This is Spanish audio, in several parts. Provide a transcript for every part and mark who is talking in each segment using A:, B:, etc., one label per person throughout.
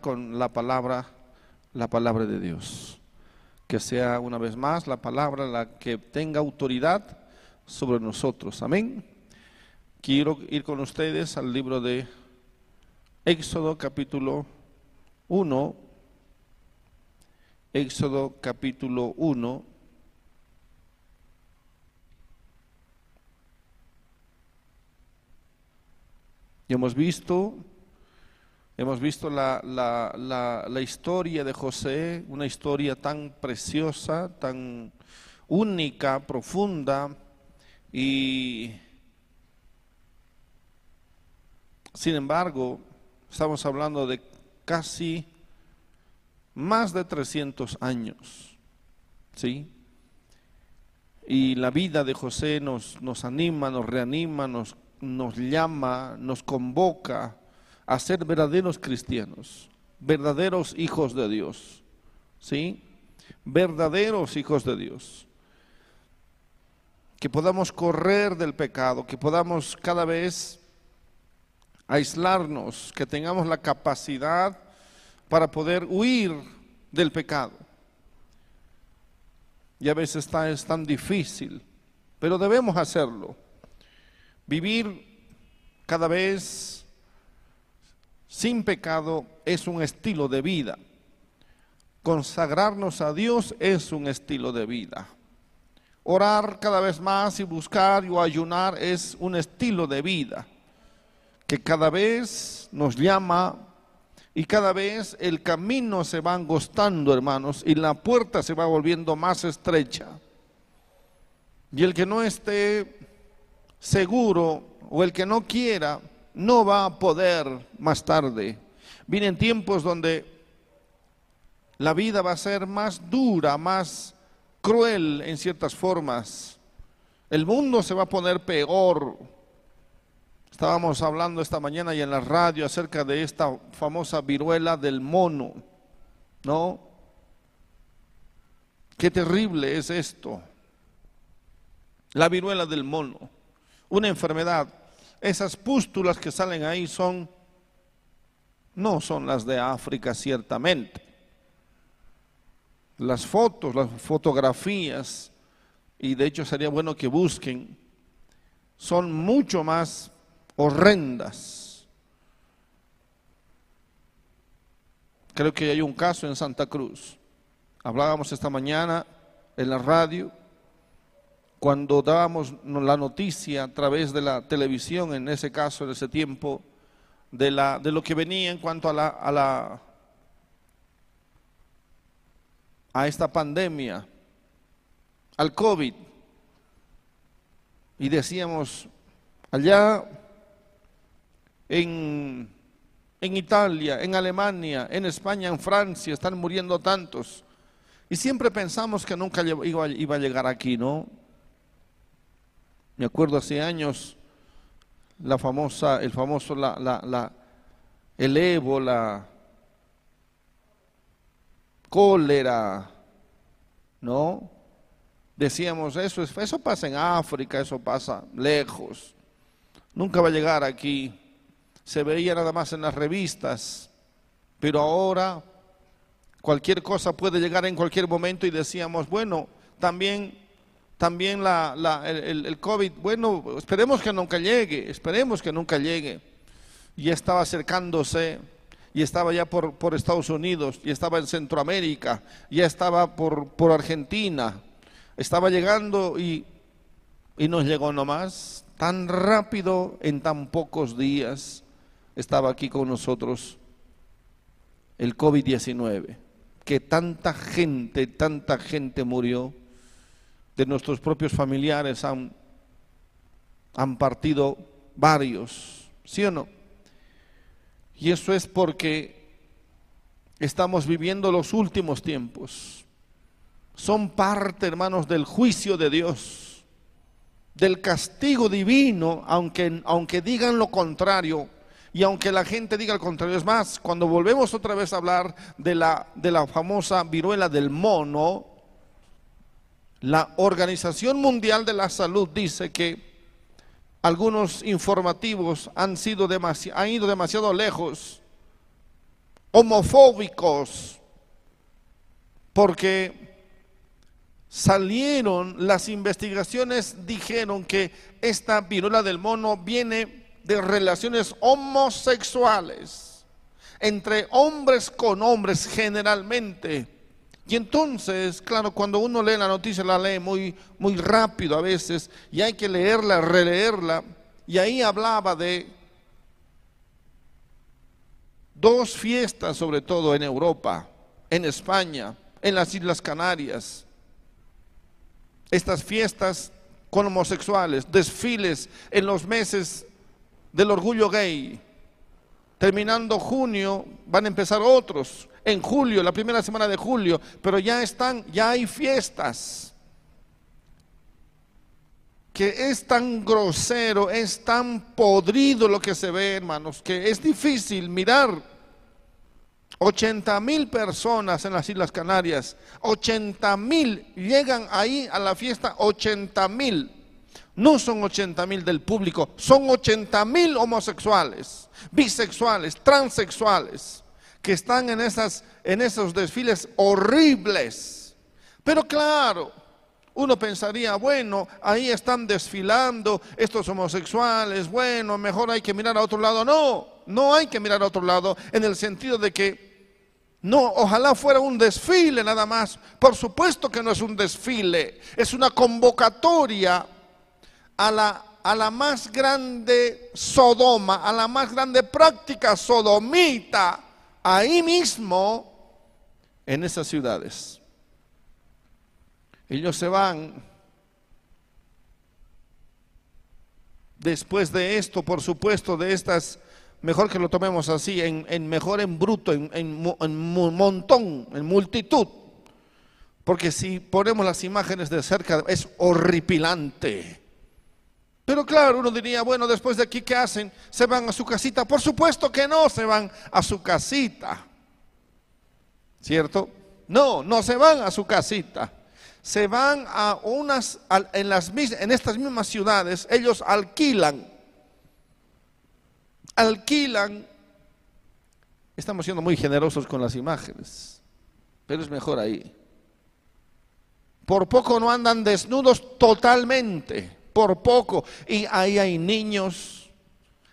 A: con la palabra, la palabra de Dios. Que sea una vez más la palabra la que tenga autoridad sobre nosotros. Amén. Quiero ir con ustedes al libro de Éxodo capítulo 1. Éxodo capítulo 1. Y hemos visto Hemos visto la, la, historia de José, una historia tan preciosa, tan única, profunda y sin embargo estamos hablando de casi más de 300 años, ¿sí? Y la vida de José nos, nos anima, nos reanima, nos, nos llama, nos convoca a ser verdaderos cristianos, verdaderos hijos de Dios, ¿sí? Verdaderos hijos de Dios. Que podamos correr del pecado, que podamos cada vez aislarnos, que tengamos la capacidad para poder huir del pecado. Y a veces está, es tan difícil, pero debemos hacerlo. Vivir cada vez sin pecado es un estilo de vida. Consagrarnos a Dios es un estilo de vida. Orar cada vez más y buscar o ayunar es un estilo de vida que cada vez nos llama y cada vez el camino se va angostando, hermanos, y la puerta se va volviendo más estrecha. Y el que no esté seguro o el que no quiera no va a poder más tarde. Vienen tiempos donde la vida va a ser más dura, más cruel en ciertas formas. El mundo se va a poner peor. Estábamos hablando esta mañana y en la radio acerca de esta famosa viruela del mono, ¿no? Qué terrible es esto. La viruela del mono, una enfermedad esas pústulas que salen ahí son, no son las de África ciertamente. Las fotos, las fotografías, y de hecho sería bueno que busquen, son mucho más horrendas. Creo que hay un caso en Santa Cruz. Hablábamos esta mañana en la radio cuando dábamos la noticia a través de la televisión, en ese caso, en ese tiempo, de, la, de lo que venía en cuanto a la, a la a esta pandemia, al COVID, y decíamos, allá en, en Italia, en Alemania, en España, en Francia, están muriendo tantos. Y siempre pensamos que nunca iba, iba a llegar aquí, ¿no? Me acuerdo hace años la famosa, el famoso, la, la, la, el ébola, cólera, ¿no? Decíamos, eso, eso pasa en África, eso pasa lejos, nunca va a llegar aquí. Se veía nada más en las revistas, pero ahora cualquier cosa puede llegar en cualquier momento y decíamos, bueno, también también la, el, COVID, bueno, esperemos que nunca llegue, esperemos que nunca llegue. Ya estaba acercándose, y estaba ya por, por Estados Unidos, y estaba en Centroamérica, ya estaba por, por Argentina, estaba llegando y, y nos llegó nomás, tan rápido, en tan pocos días, estaba aquí con nosotros el COVID-19, que tanta gente, tanta gente murió de nuestros propios familiares han, han partido varios, ¿sí o no? Y eso es porque estamos viviendo los últimos tiempos. Son parte, hermanos, del juicio de Dios, del castigo divino, aunque, aunque digan lo contrario. Y aunque la gente diga lo contrario, es más, cuando volvemos otra vez a hablar de la, de la famosa viruela del mono, la Organización Mundial de la Salud dice que algunos informativos han, sido han ido demasiado lejos homofóbicos, porque salieron las investigaciones, dijeron que esta viruela del mono viene de relaciones homosexuales entre hombres con hombres generalmente. Y entonces, claro, cuando uno lee la noticia, la lee muy, muy rápido a veces, y hay que leerla, releerla, y ahí hablaba de dos fiestas, sobre todo en Europa, en España, en las Islas Canarias. Estas fiestas con homosexuales, desfiles en los meses del orgullo gay. Terminando junio van a empezar otros. En julio, la primera semana de julio, pero ya están, ya hay fiestas. Que es tan grosero, es tan podrido lo que se ve, hermanos, que es difícil mirar. 80 mil personas en las Islas Canarias, 80 mil llegan ahí a la fiesta, 80 mil. No son 80 mil del público, son 80 mil homosexuales, bisexuales, transexuales, que están en, esas, en esos desfiles horribles. Pero claro, uno pensaría, bueno, ahí están desfilando estos homosexuales, bueno, mejor hay que mirar a otro lado. No, no hay que mirar a otro lado en el sentido de que no, ojalá fuera un desfile nada más. Por supuesto que no es un desfile, es una convocatoria a la, a la más grande Sodoma, a la más grande práctica sodomita, ahí mismo, en esas ciudades. Ellos se van. Después de esto, por supuesto, de estas, mejor que lo tomemos así, en, mejor en bruto, en, en, en montón, en multitud. Porque si ponemos las imágenes de cerca, es horripilante. Pero claro, uno diría, bueno, después de aquí, ¿qué hacen? ¿Se van a su casita? Por supuesto que no se van a su casita. ¿Cierto? No, no se van a su casita. Se van a unas, en, las, en estas mismas ciudades, ellos alquilan. Alquilan. Estamos siendo muy generosos con las imágenes, pero es mejor ahí. Por poco no andan desnudos totalmente por poco. Y ahí hay niños,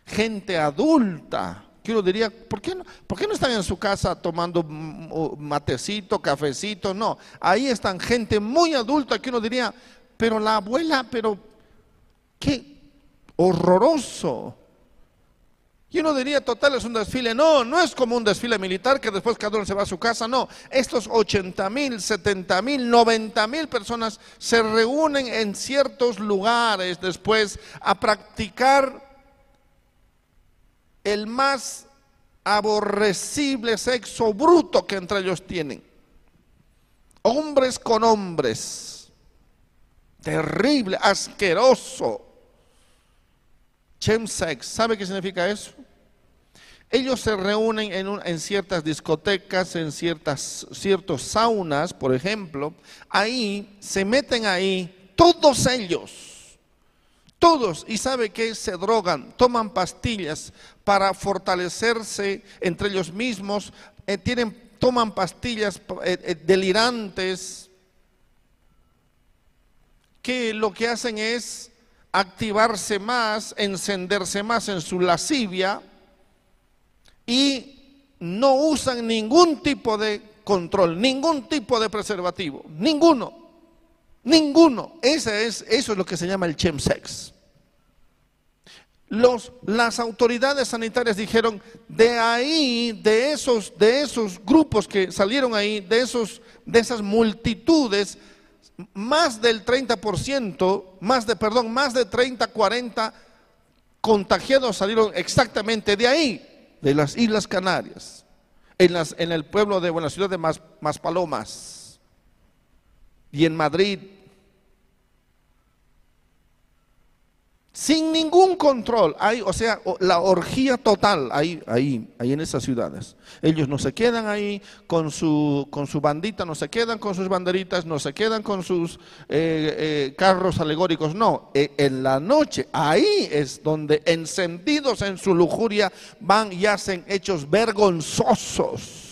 A: gente adulta, que uno diría, ¿por qué, no, ¿por qué no están en su casa tomando matecito, cafecito? No, ahí están gente muy adulta que uno diría, pero la abuela, pero qué horroroso. Y uno diría, total, es un desfile. No, no es como un desfile militar que después cada uno se va a su casa. No, estos 80 mil, 70 mil, 90 mil personas se reúnen en ciertos lugares después a practicar el más aborrecible sexo bruto que entre ellos tienen. Hombres con hombres. Terrible, asqueroso. Chemsex, ¿sabe qué significa eso? Ellos se reúnen en, ciertas discotecas, en ciertas, ciertos saunas, por ejemplo. Ahí se meten ahí todos ellos, todos, y sabe que se drogan, toman pastillas para fortalecerse entre ellos mismos, eh, toman pastillas eh, eh, delirantes, que lo que hacen es activarse más, encenderse más en su lascivia y no usan ningún tipo de control, ningún tipo de preservativo, ninguno, ninguno. Es, eso es lo que se llama el chemsex. Las autoridades sanitarias dijeron, de ahí, de esos, de esos grupos que salieron ahí, de, esos, de esas multitudes, más del 30%, más de, perdón, más de 30, 40 contagiados salieron exactamente de ahí, de las Islas Canarias, en, las, en el pueblo de, la ciudad de Maspalomas y en Madrid. Sin ningún control. Hay, o sea, la orgía total ahí, ahí, ahí en esas ciudades. Ellos no se quedan ahí con su, con su bandita, no se quedan con sus banderitas, no se quedan con sus eh, eh, carros alegóricos. No, eh, en la noche, ahí es donde encendidos en su lujuria van y hacen hechos vergonzosos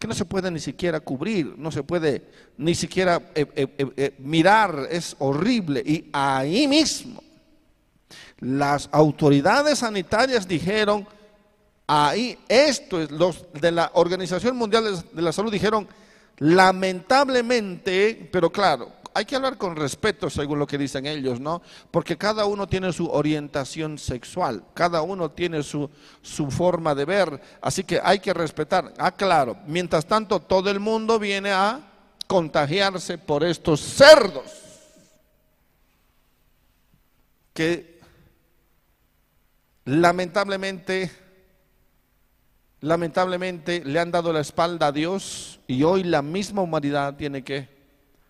A: que no se puede ni siquiera cubrir, no se puede ni siquiera mirar, es horrible. Y ahí mismo las autoridades sanitarias dijeron, ahí, esto es, los de la Organización Mundial de la Salud dijeron, lamentablemente, pero claro, hay que hablar con respeto según lo que dicen ellos, ¿no? Porque cada uno tiene su orientación sexual, cada uno tiene su, su forma de ver, así que hay que respetar. Ah, claro, mientras tanto todo el mundo viene a contagiarse por estos cerdos que lamentablemente, lamentablemente le han dado la espalda a Dios y hoy la misma humanidad tiene que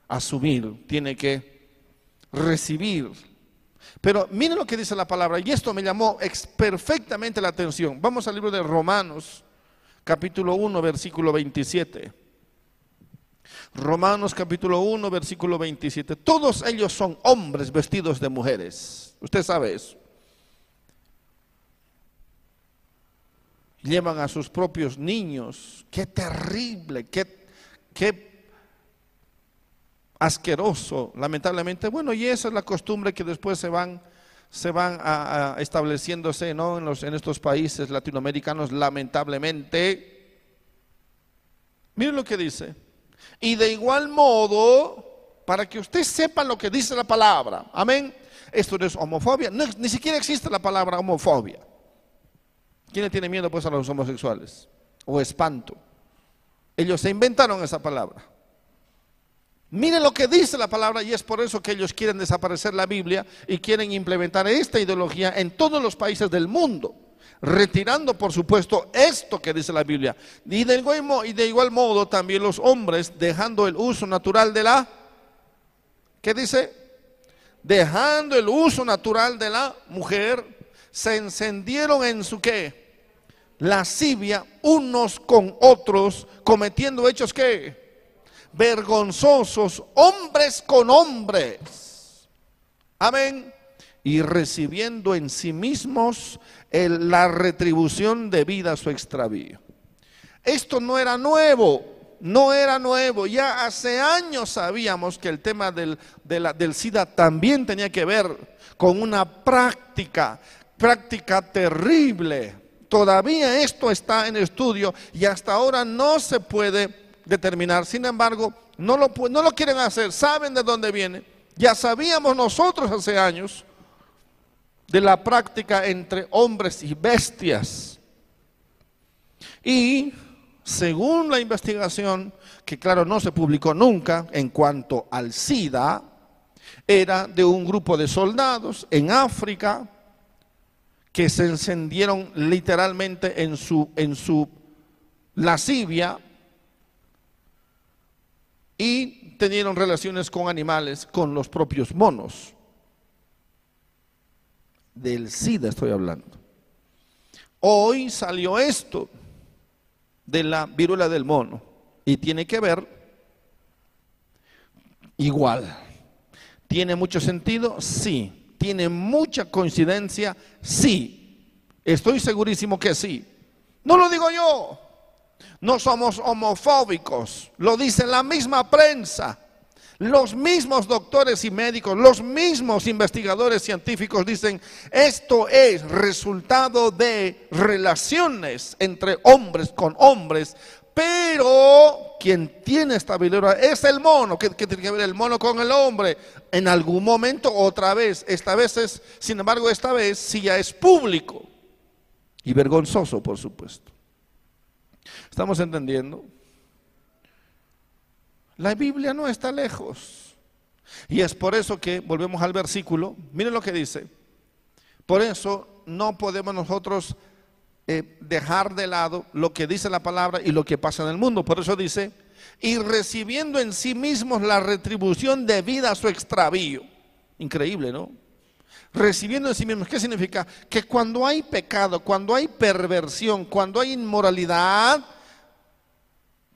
A: asumir, tiene que recibir. Pero miren lo que dice la palabra, y esto me llamó perfectamente la atención. Vamos al libro de Romanos, capítulo 1, versículo 27. Romanos capítulo 1, versículo 27. Todos ellos son hombres vestidos de mujeres. Usted sabe eso. Llevan a sus propios niños. Qué terrible, qué, qué asqueroso, lamentablemente. Bueno, y esa es la costumbre que después se van, se van a, estableciéndose ¿no? en, los, en estos países latinoamericanos, lamentablemente. Miren lo que dice. Y de igual modo, para que usted sepa lo que dice la palabra, amén. Esto no es homofobia, ni siquiera existe la palabra homofobia. ¿Quién le tiene miedo pues a los homosexuales? O espanto. Ellos se inventaron esa palabra. Miren lo que dice la palabra y es por eso que ellos quieren desaparecer la Biblia y quieren implementar esta ideología en todos los países del mundo, retirando por supuesto esto que dice la Biblia. Y de, igual, y de igual modo también los hombres dejando el uso natural de la, ¿qué dice? Dejando el uso natural de la mujer se encendieron en su qué? Lascivia unos con otros, cometiendo hechos que vergonzosos, hombres con hombres. Amén. Y recibiendo en sí mismos la retribución debida a su extravío. Esto no era nuevo, no era nuevo. Ya hace años sabíamos que el tema del, del SIDA también tenía que ver con una práctica práctica terrible. Todavía esto está en estudio y hasta ahora no se puede determinar. Sin embargo, no lo, quieren hacer. Saben de dónde viene. Ya sabíamos nosotros hace años de la práctica entre hombres y bestias. Y según la investigación, que claro no se publicó nunca en cuanto al SIDA, era de un grupo de soldados en África que se encendieron literalmente en su, en su lascivia y tenieron relaciones con animales, con los propios monos. Del SIDA estoy hablando. Hoy salió esto de la viruela del mono y tiene que ver igual. ¿Tiene mucho sentido? Sí. ¿Tiene mucha coincidencia? Sí. Estoy segurísimo que sí. No lo digo yo. No somos homofóbicos. Lo dice la misma prensa. Los mismos doctores y médicos, los mismos investigadores científicos dicen, esto es resultado de relaciones entre hombres con hombres pero quien tiene esta habilidad es el mono. ¿Qué, tiene que ver el mono con el hombre? En algún momento, otra vez. Esta vez es, sin embargo, esta vez sí ya es público. Y vergonzoso, por supuesto. ¿Estamos entendiendo? La Biblia no está lejos. Y es por eso que, volvemos al versículo, miren lo que dice. Por eso no podemos nosotros eh, dejar de lado lo que dice la palabra y lo que pasa en el mundo. Por eso dice, y recibiendo en sí mismos la retribución debida a su extravío. Increíble, ¿no? Recibiendo en sí mismos. ¿Qué significa? Que cuando hay pecado, cuando hay perversión, cuando hay inmoralidad,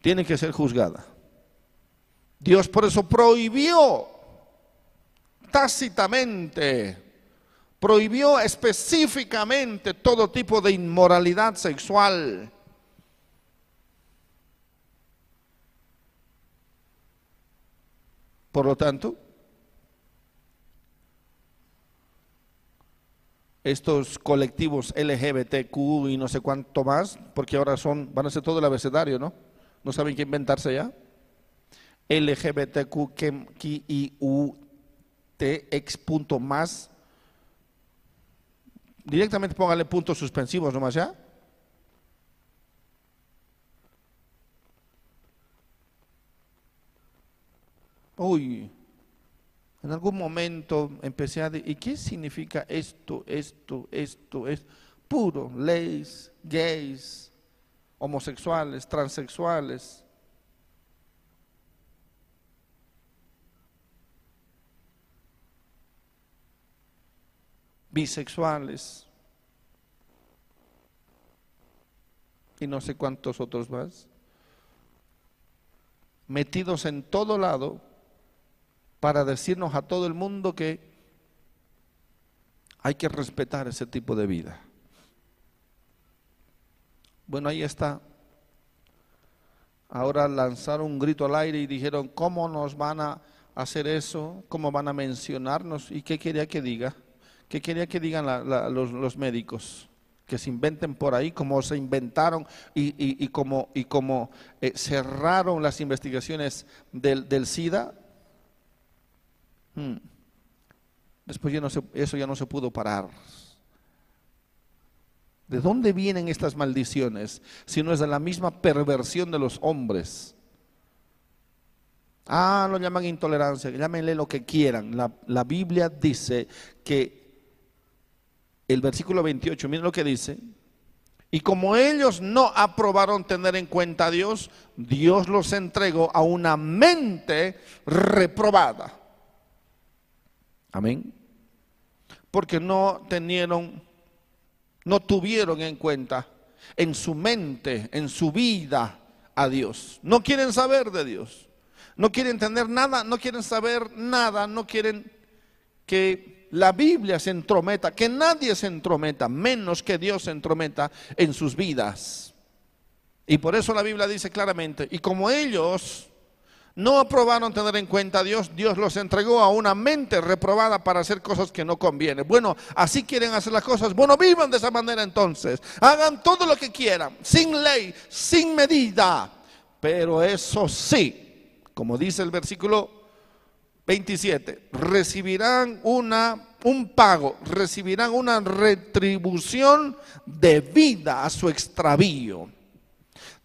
A: tiene que ser juzgada. Dios por eso prohibió tácitamente, prohibió específicamente todo tipo de inmoralidad sexual. Por lo tanto, estos colectivos LGBTQ y no sé cuánto más, porque ahora son, van a ser todo el abecedario, ¿no? ¿No saben qué inventarse ya? LGBTQ, más. Directamente póngale puntos suspensivos nomás ya. Uy, en algún momento empecé a decir, ¿y qué significa esto, esto, esto, es Puro, leyes, gays, homosexuales, transexuales. Bisexuales y no sé cuántos otros más, metidos en todo lado para decirnos a todo el mundo que hay que respetar ese tipo de vida. Bueno, ahí está. Ahora lanzaron un grito al aire y dijeron, ¿cómo nos van a hacer eso? ¿Cómo van a mencionarnos? ¿Y qué quería que diga? ¿Qué quería que digan los, médicos? Que se inventen por ahí, como se inventaron y, y como eh, cerraron las investigaciones del, SIDA. Hmm. Después ya no eso ya no se pudo parar. ¿De dónde vienen estas maldiciones? Si no es de la misma perversión de los hombres. Ah, lo llaman intolerancia, llámenle lo que quieran. La Biblia dice que el versículo 28, miren lo que dice. Y como ellos no aprobaron tener en cuenta a Dios, Dios los entregó a una mente reprobada. Amén. Porque no tenieron, no tuvieron en cuenta en su mente, en su vida a Dios. No quieren saber de Dios. No quieren tener nada, no quieren saber nada, no quieren que la Biblia se entrometa, que nadie se entrometa, menos que Dios se entrometa en sus vidas. Y por eso la Biblia dice claramente, y como ellos no aprobaron tener en cuenta a Dios, Dios los entregó a una mente reprobada para hacer cosas que no convienen. Bueno, así quieren hacer las cosas. Bueno, vivan de esa manera entonces. Hagan todo lo que quieran, sin ley, sin medida. Pero eso sí, como dice el versículo 27, recibirán una, un pago, recibirán una retribución debida a su extravío.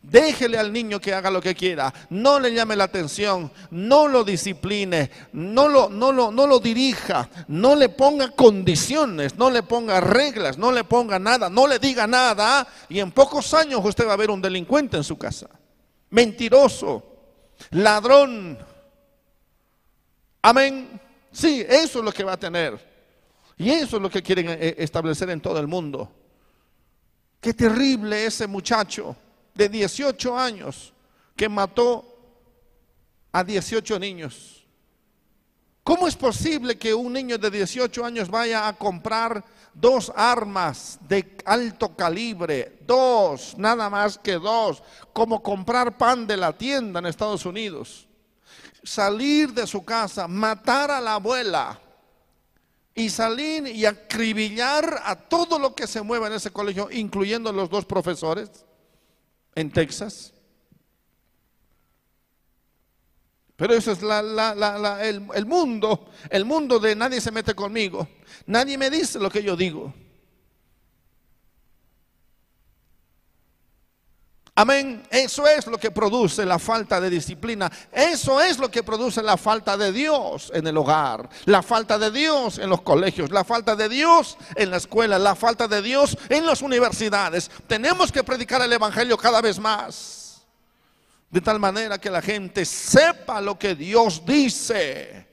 A: Déjele al niño que haga lo que quiera, no le llame la atención, no lo discipline, no lo, no lo, no lo dirija, no le ponga condiciones, no le ponga reglas, no le ponga nada, no le diga nada, y en pocos años usted va a ver un delincuente en su casa, mentiroso, ladrón, Amén. Sí, eso es lo que va a tener. Y eso es lo que quieren eh, establecer en todo el mundo. Qué terrible ese muchacho de 18 años que mató a 18 niños. ¿Cómo es posible que un niño de 18 años vaya a comprar dos armas de alto calibre? Dos, nada más que dos, como comprar pan de la tienda en Estados Unidos salir de su casa, matar a la abuela y salir y acribillar a todo lo que se mueva en ese colegio, incluyendo los dos profesores en Texas. Pero eso es el, el mundo, el mundo de nadie se mete conmigo, nadie me dice lo que yo digo. Amén. Eso es lo que produce la falta de disciplina. Eso es lo que produce la falta de Dios en el hogar, la falta de Dios en los colegios, la falta de Dios en la escuela, la falta de Dios en las universidades. Tenemos que predicar el Evangelio cada vez más. De tal manera que la gente sepa lo que Dios dice.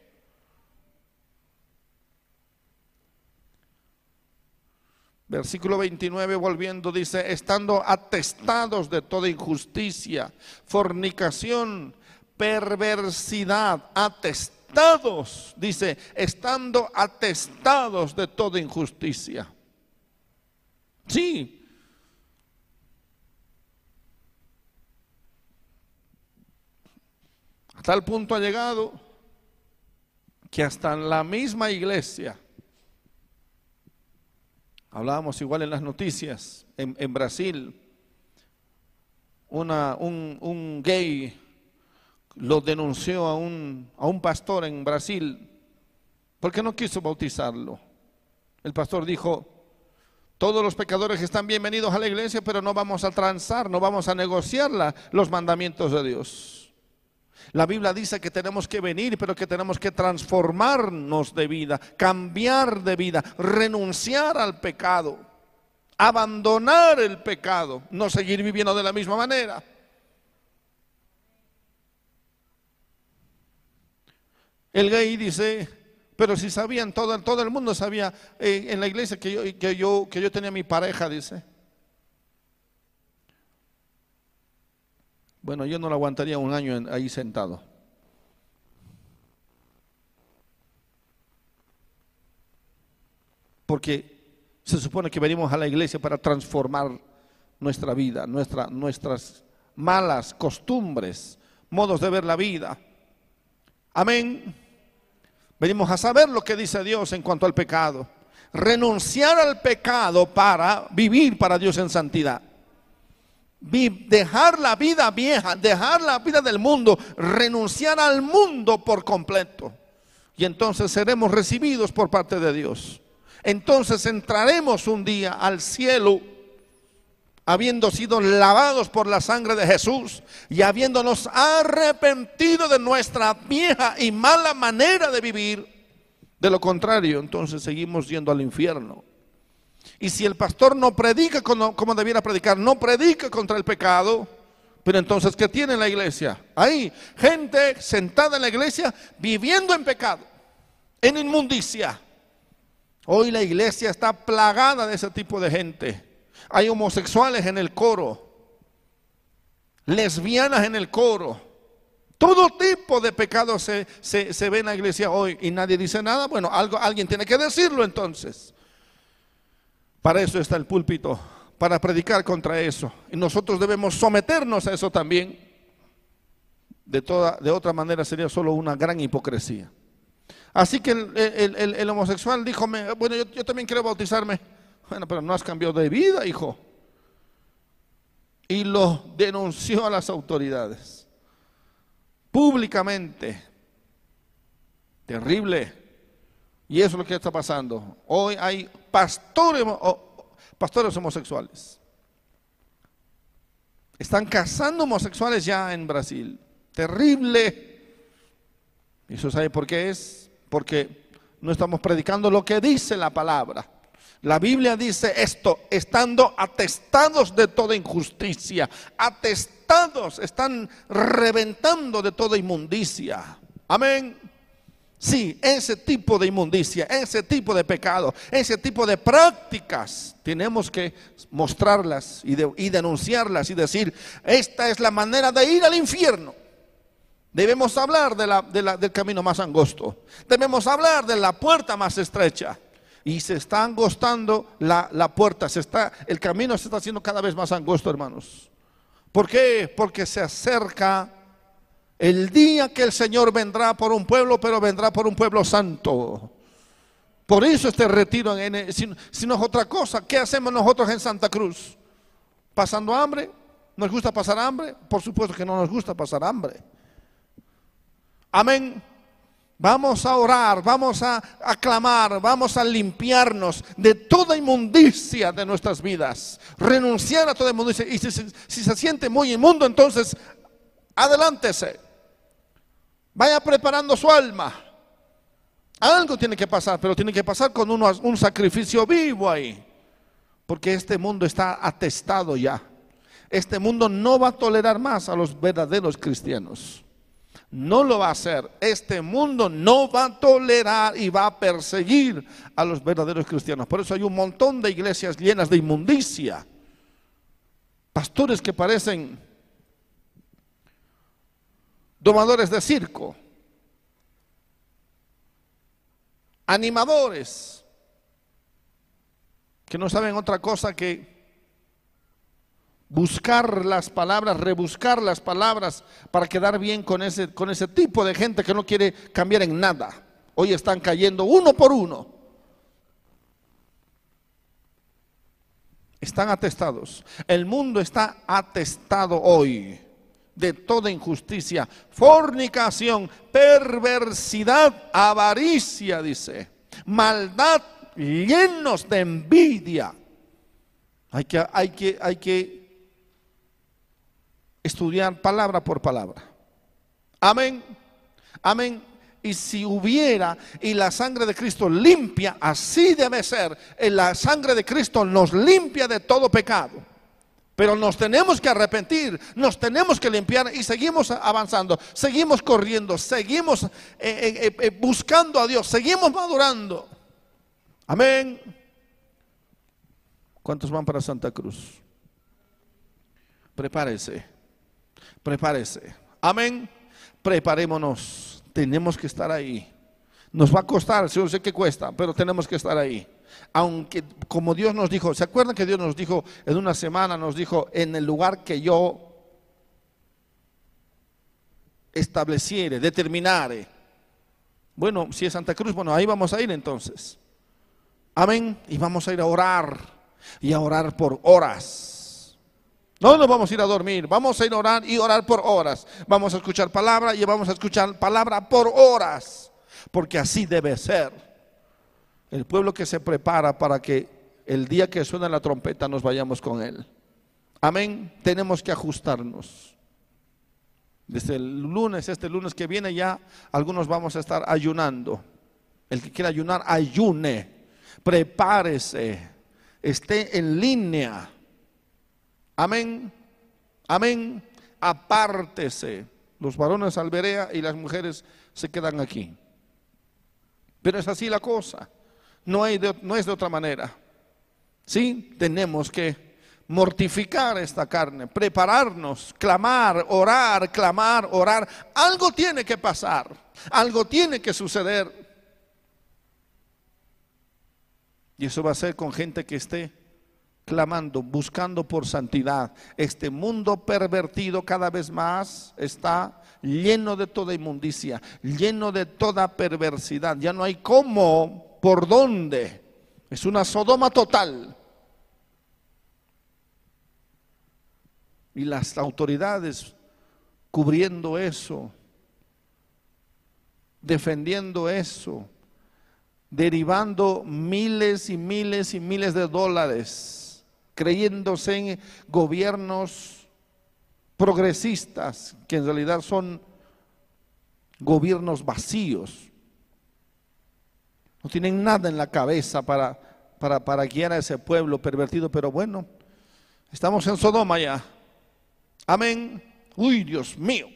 A: Versículo 29 volviendo dice, estando atestados de toda injusticia, fornicación, perversidad, atestados, dice, estando atestados de toda injusticia. Sí. A tal punto ha llegado que hasta en la misma iglesia, hablábamos igual en las noticias, en, Brasil, una, un, un, gay lo denunció a un, a un pastor en Brasil porque no quiso bautizarlo. El pastor dijo, todos los pecadores están bienvenidos a la iglesia, pero no vamos a transar, no vamos a negociar los mandamientos de Dios. La Biblia dice que tenemos que venir, pero que tenemos que transformarnos de vida, cambiar de vida, renunciar al pecado, abandonar el pecado, no seguir viviendo de la misma manera. El gay dice, pero si sabían, todo, todo el mundo sabía eh, en la iglesia que yo, que, yo, que yo tenía mi pareja, dice. Bueno, yo no lo aguantaría un año ahí sentado. Porque se supone que venimos a la iglesia para transformar nuestra vida, nuestra, nuestras malas costumbres, modos de ver la vida. Amén. Venimos a saber lo que dice Dios en cuanto al pecado. Renunciar al pecado para vivir para Dios en santidad dejar la vida vieja, dejar la vida del mundo, renunciar al mundo por completo. Y entonces seremos recibidos por parte de Dios. Entonces entraremos un día al cielo habiendo sido lavados por la sangre de Jesús y habiéndonos arrepentido de nuestra vieja y mala manera de vivir. De lo contrario, entonces seguimos yendo al infierno. Y si el pastor no predica como, debiera predicar, no predica contra el pecado, pero entonces, ¿qué tiene la iglesia? Ahí, gente sentada en la iglesia viviendo en pecado, en inmundicia. Hoy la iglesia está plagada de ese tipo de gente. Hay homosexuales en el coro, lesbianas en el coro. Todo tipo de pecados se, se, ve en la iglesia hoy y nadie dice nada. Bueno, algo, alguien tiene que decirlo entonces. Para eso está el púlpito, para predicar contra eso. Y nosotros debemos someternos a eso también. De, toda, de otra manera sería solo una gran hipocresía. Así que el, homosexual dijo, bueno, yo, yo, también quiero bautizarme. Bueno, pero no has cambiado de vida, hijo. Y lo denunció a las autoridades. Públicamente. Terrible. Y eso es lo que está pasando. Hoy hay pastores, pastores homosexuales. Están casando homosexuales ya en Brasil. Terrible. ¿Y eso sabe por qué es? Porque no estamos predicando lo que dice la palabra. La Biblia dice esto, estando atestados de toda injusticia, atestados, están reventando de toda inmundicia. Amén. Sí, ese tipo de inmundicia, ese tipo de pecado, ese tipo de prácticas, tenemos que mostrarlas y, denunciarlas y decir, esta es la manera de ir al infierno. Debemos hablar del camino más angosto, debemos hablar de la puerta más estrecha. Y se está angostando la, la puerta, se está, el camino se está haciendo cada vez más angosto, hermanos. ¿Por qué? Porque se acerca el día que el Señor vendrá por un pueblo, pero vendrá por un pueblo santo. Por eso este retiro, en, si, si no es otra cosa, ¿qué hacemos nosotros en Santa Cruz? ¿Pasando hambre? ¿Nos gusta pasar hambre? Por supuesto que no nos gusta pasar hambre. Amén. Vamos a orar, vamos a aclamar, vamos a limpiarnos de toda inmundicia de nuestras vidas. Renunciar a toda inmundicia. Y si, si se siente muy inmundo, entonces adelántese. Vaya preparando su alma. Algo tiene que pasar, pero tiene que pasar con un sacrificio vivo ahí. Porque este mundo está atestado ya. Este mundo no va a tolerar más a los verdaderos cristianos. No lo va a hacer. Este mundo no va a tolerar y va a perseguir a los verdaderos cristianos. Por eso hay un montón de iglesias llenas de inmundicia. Pastores que parecen domadores de circo. Animadores que no saben otra cosa que buscar las palabras, rebuscar las palabras para quedar bien con ese, con ese tipo de gente que no quiere cambiar en nada. Hoy están cayendo uno por uno. Están atestados. El mundo está atestado hoy de toda injusticia, fornicación, perversidad, avaricia, dice, maldad, llenos de envidia. Hay que, hay que, hay que estudiar palabra por palabra. Amén. Amén. Y si hubiera y la sangre de Cristo limpia, así debe ser. La sangre de Cristo nos limpia de todo pecado. Pero nos tenemos que arrepentir, nos tenemos que limpiar y seguimos avanzando, seguimos corriendo, seguimos eh, eh, eh, buscando a Dios, seguimos madurando. Amén. ¿Cuántos van para Santa Cruz? Prepárese prepárese. Amén. Preparémonos. Tenemos que estar ahí. Nos va a costar, yo sé que cuesta, pero tenemos que estar ahí. Aunque como Dios nos dijo, ¿se acuerdan que Dios nos dijo en una semana, nos dijo, en el lugar que yo estableciere, determinare? Bueno, si es Santa Cruz, bueno, ahí vamos a ir entonces. Amén. Y vamos a ir a orar y a orar por horas no nos vamos a ir a dormir, vamos a ir a orar y orar por horas. Vamos a escuchar palabra y vamos a escuchar palabra por horas, porque así debe ser. El pueblo que se prepara para que el día que suena la trompeta nos vayamos con él. Amén. Tenemos que ajustarnos. Desde el lunes, este lunes que viene ya, algunos vamos a estar ayunando. El que quiera ayunar, ayune. Prepárese. Esté en línea Amén. Amén. Apártese. Los varones al Berea y las mujeres se quedan aquí. Pero es así la cosa. No, es de otra manera. Sí, tenemos que mortificar esta carne, prepararnos, clamar, orar, clamar, orar. Algo tiene que pasar, algo tiene que suceder. Y eso va a ser con gente que esté clamando, buscando por santidad. Este mundo pervertido cada vez más está lleno de toda inmundicia, lleno de toda perversidad. Ya no hay cómo, por dónde. Es una Sodoma total. Y las autoridades cubriendo eso, defendiendo eso, derivando miles y miles y miles de dólares creyéndose en gobiernos progresistas, que en realidad son gobiernos vacíos. No tienen nada en la cabeza para, para, para guiar a ese pueblo pervertido, pero bueno, estamos en Sodoma ya. Amén. Uy, Dios mío.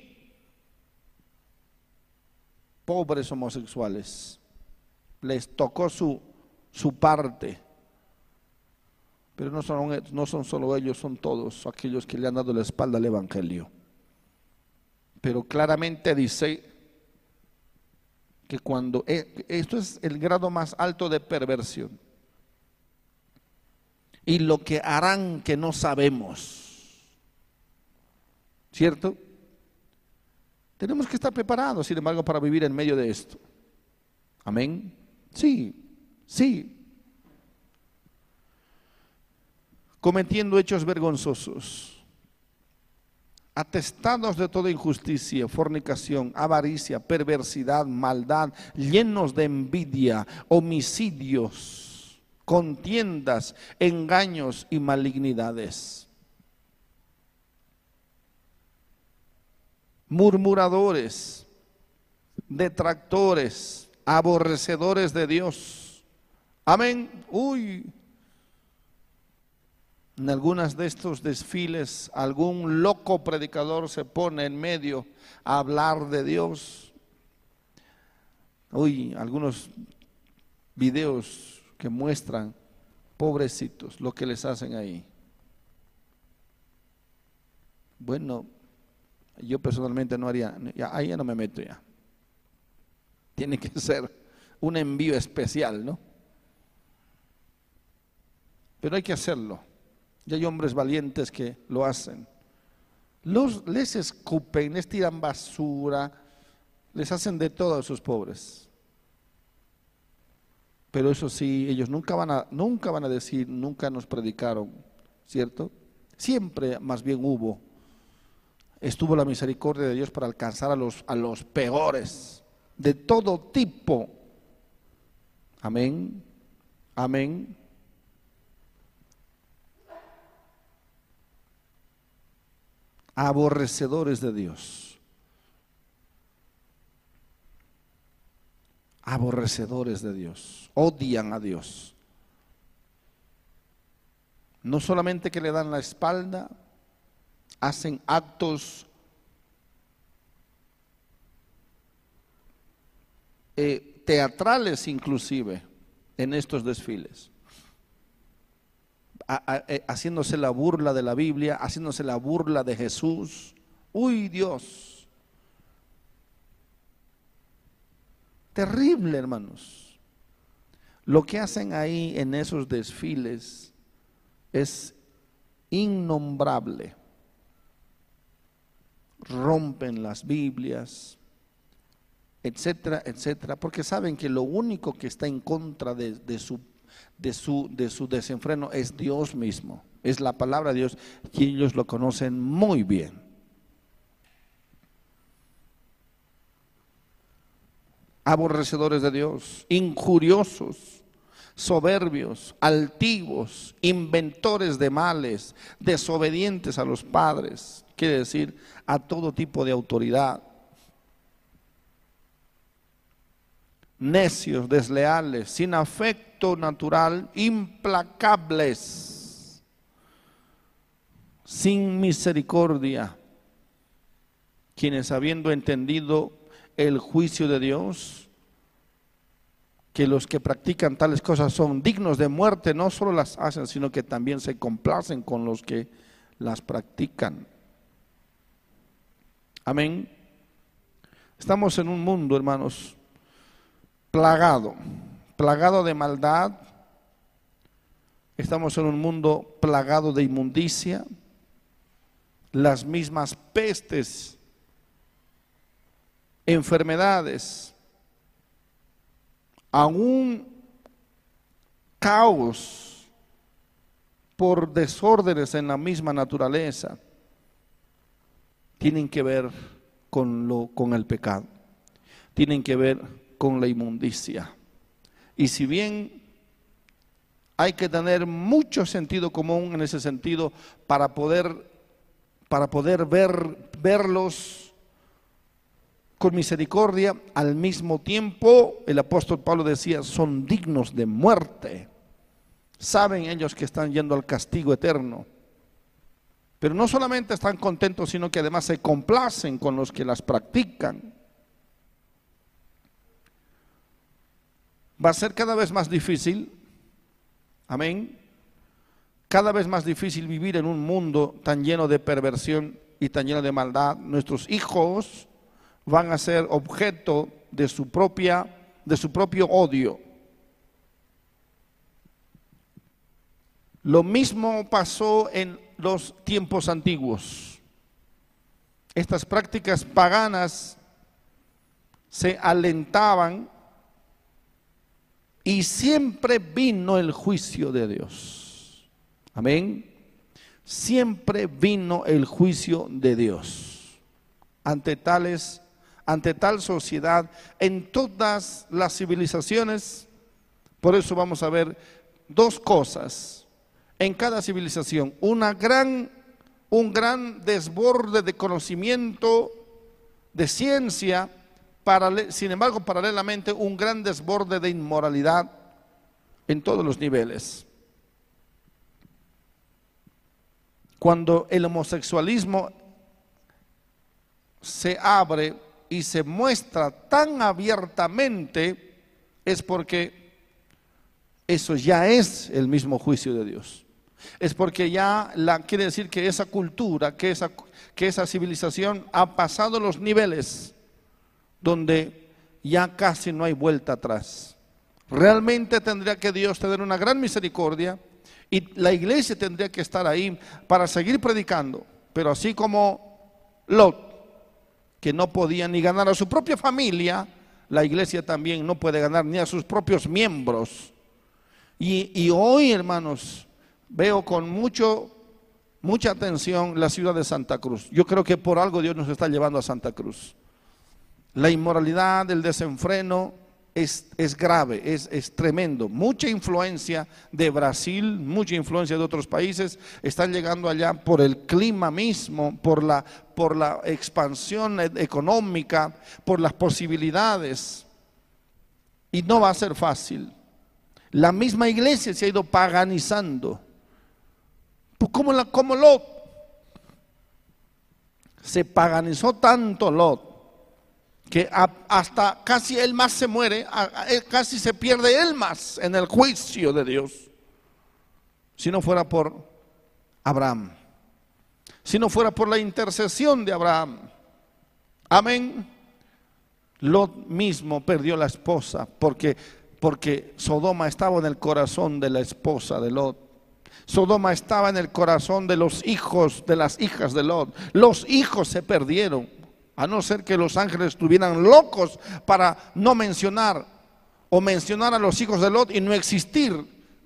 A: Pobres homosexuales. Les tocó su, su parte. Pero no son, no son solo ellos, son todos aquellos que le han dado la espalda al Evangelio. Pero claramente dice que cuando e, esto es el grado más alto de perversión y lo que harán que no sabemos, ¿cierto? Tenemos que estar preparados, sin embargo, para vivir en medio de esto. Amén. Sí, sí, cometiendo hechos vergonzosos, atestados de toda injusticia, fornicación, avaricia, perversidad, maldad, llenos de envidia, homicidios, contiendas, engaños y malignidades. Murmuradores, detractores, aborrecedores de Dios. Amén. Uy, En algunas de estos desfiles, algún loco predicador se pone en medio a hablar de Dios. Uy, algunos videos que muestran, pobrecitos, lo que les hacen ahí. Bueno, yo personalmente no haría, ahí ya no me meto ya. Tiene que ser un envío especial, ¿no? Pero hay que hacerlo. Y hay hombres valientes que lo hacen. Los, les escupen, les tiran basura, les hacen de todo a sus pobres. Pero eso sí, ellos nunca van a, nunca van a decir, nunca nos predicaron, ¿cierto? Siempre más bien hubo, estuvo la misericordia de Dios para alcanzar a los, a los peores, de todo tipo. Amén, amén. Aborrecedores de Dios. Aborrecedores de Dios. Odian a Dios. No solamente que le dan la espalda, hacen actos eh, teatrales inclusive en estos desfiles. Eh, haciéndose la burla de la Biblia, haciéndose la burla de Jesús. Uy, Dios. Terrible, hermanos. Lo que hacen ahí en esos desfiles es innombrable. Rompen las Biblias, etcétera, etcétera, porque saben que lo único que está en contra de, de su de su, de su desenfreno es Dios mismo, es la palabra de Dios y ellos lo conocen muy bien. Aborrecedores de Dios, injuriosos, soberbios, altivos, inventores de males, desobedientes a los padres, quiere decir a todo tipo de autoridad necios, desleales, sin afecto natural, implacables, sin misericordia, quienes habiendo entendido el juicio de Dios, que los que practican tales cosas son dignos de muerte, no solo las hacen, sino que también se complacen con los que las practican. Amén. Estamos en un mundo, hermanos, plagado, plagado de maldad. Estamos en un mundo plagado de inmundicia. Las mismas pestes, enfermedades, aún caos por desórdenes en la misma naturaleza, tienen que ver con, lo, con el pecado, tienen que ver con la inmundicia. Y si bien hay que tener mucho sentido común en ese sentido para poder, para poder ver, verlos con misericordia, al mismo tiempo el apóstol Pablo decía, son dignos de muerte. Saben ellos que están yendo al castigo eterno. Pero no solamente están contentos, sino que además se complacen con los que las practican. Va a ser cada vez más difícil, amén, cada vez más difícil vivir en un mundo tan lleno de perversión y tan lleno de maldad. Nuestros hijos van a ser objeto de su propia de su propio odio. Lo mismo pasó en los tiempos antiguos. Estas prácticas paganas se alentaban y siempre vino el juicio de Dios. Amén. Siempre vino el juicio de Dios. Ante tales ante tal sociedad en todas las civilizaciones. Por eso vamos a ver dos cosas en cada civilización, una gran un gran desborde de conocimiento, de ciencia sin embargo, paralelamente, un gran desborde de inmoralidad en todos los niveles. cuando el homosexualismo se abre y se muestra tan abiertamente, es porque eso ya es el mismo juicio de Dios. Es porque ya quiere decir que esa cultura, que esa, que esa civilización ha pasado los niveles donde ya casi no hay vuelta atrás. Realmente tendría que Dios tener una gran misericordia y la iglesia tendría que estar ahí para seguir predicando. Pero así como Lot, que no podía ni ganar a su propia familia, la iglesia también no puede ganar ni a sus propios miembros. Y, hoy, hermanos, veo con mucho, mucha atención la ciudad de Santa Cruz. Yo creo que por algo Dios nos está llevando a Santa Cruz. La inmoralidad, el desenfreno, es, grave, es, es, tremendo. Mucha influencia de Brasil, mucha influencia de otros países están llegando allá por el clima mismo, por la, por la expansión e, económica, por las posibilidades. Y no va a ser fácil. La misma iglesia se ha ido paganizando. Pues como, la, Lot. Se paganizó tanto Lot que hasta casi él más se muere, casi se pierde él más en el juicio de Dios, si no fuera por Abraham, si no fuera por la intercesión de Abraham. Amén. Lot mismo perdió la esposa porque, porque Sodoma estaba en el corazón de la esposa de Lot. Sodoma estaba en el corazón de los hijos, de las hijas de Lot. Los hijos se perdieron a no ser que los ángeles estuvieran locos para no mencionar o mencionar a los hijos de Lot y no existir.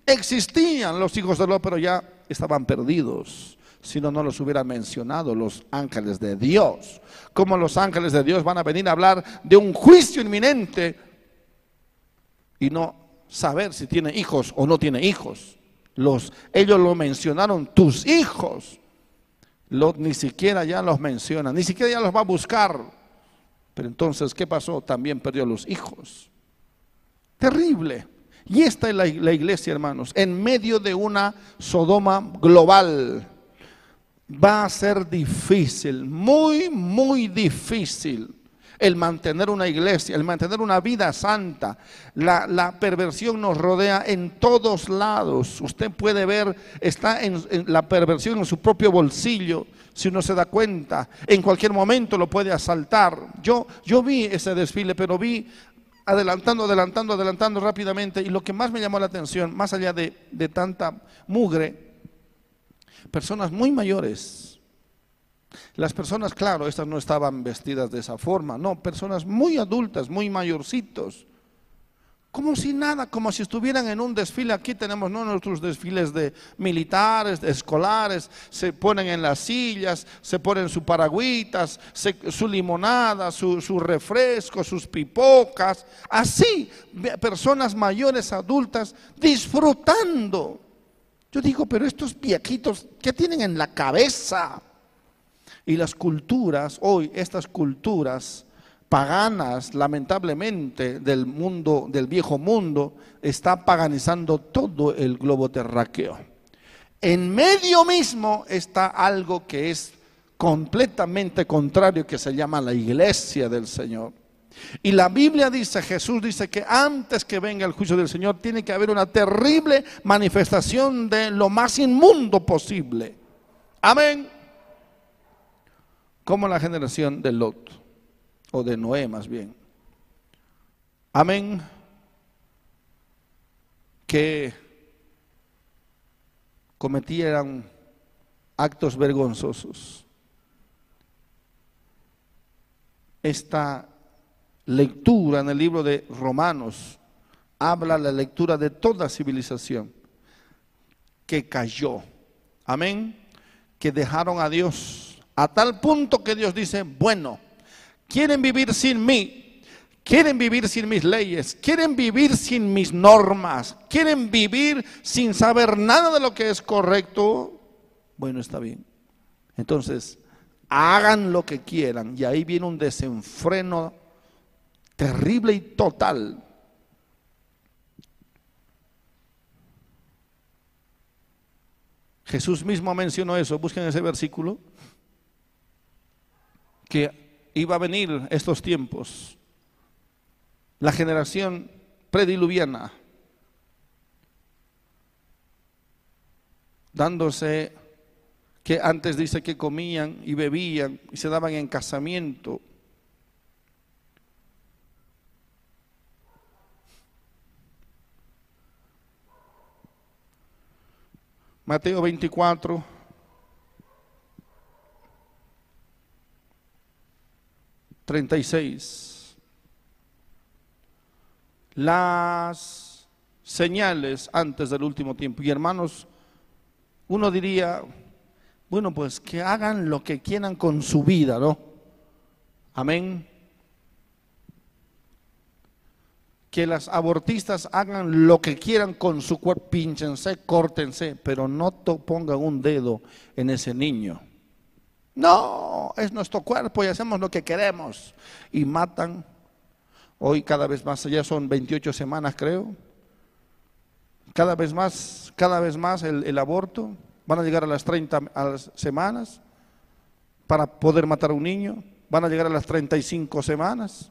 A: Existían los hijos de Lot, pero ya estaban perdidos. Si no, no los hubiera mencionado los ángeles de Dios. ¿Cómo los ángeles de Dios van a venir a hablar de un juicio inminente y no saber si tiene hijos o no tiene hijos? Los, ellos lo mencionaron, tus hijos. Lot ni siquiera ya los menciona, ni siquiera ya los va a buscar. Pero entonces, ¿qué pasó? También perdió los hijos. Terrible. Y esta es la, la iglesia, hermanos, en medio de una Sodoma global. Va a ser difícil, muy, muy difícil el mantener una iglesia, el mantener una vida santa. La, perversión nos rodea en todos lados. Usted puede ver, está en, la perversión en su propio bolsillo, si uno se da cuenta. En cualquier momento lo puede asaltar. Yo, yo vi ese desfile, pero vi adelantando, adelantando, adelantando rápidamente. Y lo que más me llamó la atención, más allá de, de tanta mugre, personas muy mayores las personas, claro, estas no estaban vestidas de esa forma, no, personas muy adultas, muy mayorcitos, como si nada, como si estuvieran en un desfile. Aquí tenemos ¿no? nuestros desfiles de militares, de escolares, se ponen en las sillas, se ponen sus paragüitas, su limonada, su, su refresco, sus pipocas, así, personas mayores, adultas, disfrutando. Yo digo, pero estos viejitos, ¿qué tienen en la cabeza? Y las culturas, hoy estas culturas paganas, lamentablemente, del mundo, del viejo mundo, está paganizando todo el globo terráqueo. En medio mismo está algo que es completamente contrario, que se llama la iglesia del Señor. Y la Biblia dice, Jesús dice que antes que venga el juicio del Señor tiene que haber una terrible manifestación de lo más inmundo posible. Amén como la generación de Lot, o de Noé más bien. Amén. Que cometieran actos vergonzosos. Esta lectura en el libro de Romanos habla la lectura de toda civilización que cayó. Amén. Que dejaron a Dios a tal punto que Dios dice, bueno, quieren vivir sin mí, quieren vivir sin mis leyes, quieren vivir sin mis normas, quieren vivir sin saber nada de lo que es correcto. Bueno, está bien. Entonces, hagan lo que quieran y ahí viene un desenfreno terrible y total. Jesús mismo mencionó eso, busquen ese versículo, que iba a venir estos tiempos, la generación prediluviana, dándose que antes dice que comían y bebían y se daban en casamiento. Mateo 24. Treinta y seis. Las señales antes del último tiempo. Y hermanos, uno diría, bueno, pues que hagan lo que quieran con su vida, ¿no? Amén. Que las abortistas hagan lo que quieran con su cuerpo, pínchense, córtense, pero no pongan un dedo en ese niño. No, es nuestro cuerpo y hacemos lo que queremos. Y matan, hoy cada vez más, ya son 28 semanas creo, cada vez más, cada vez más el, aborto. Van a llegar a las 30 semanas para poder matar a un niño. Van a llegar a las 35 semanas.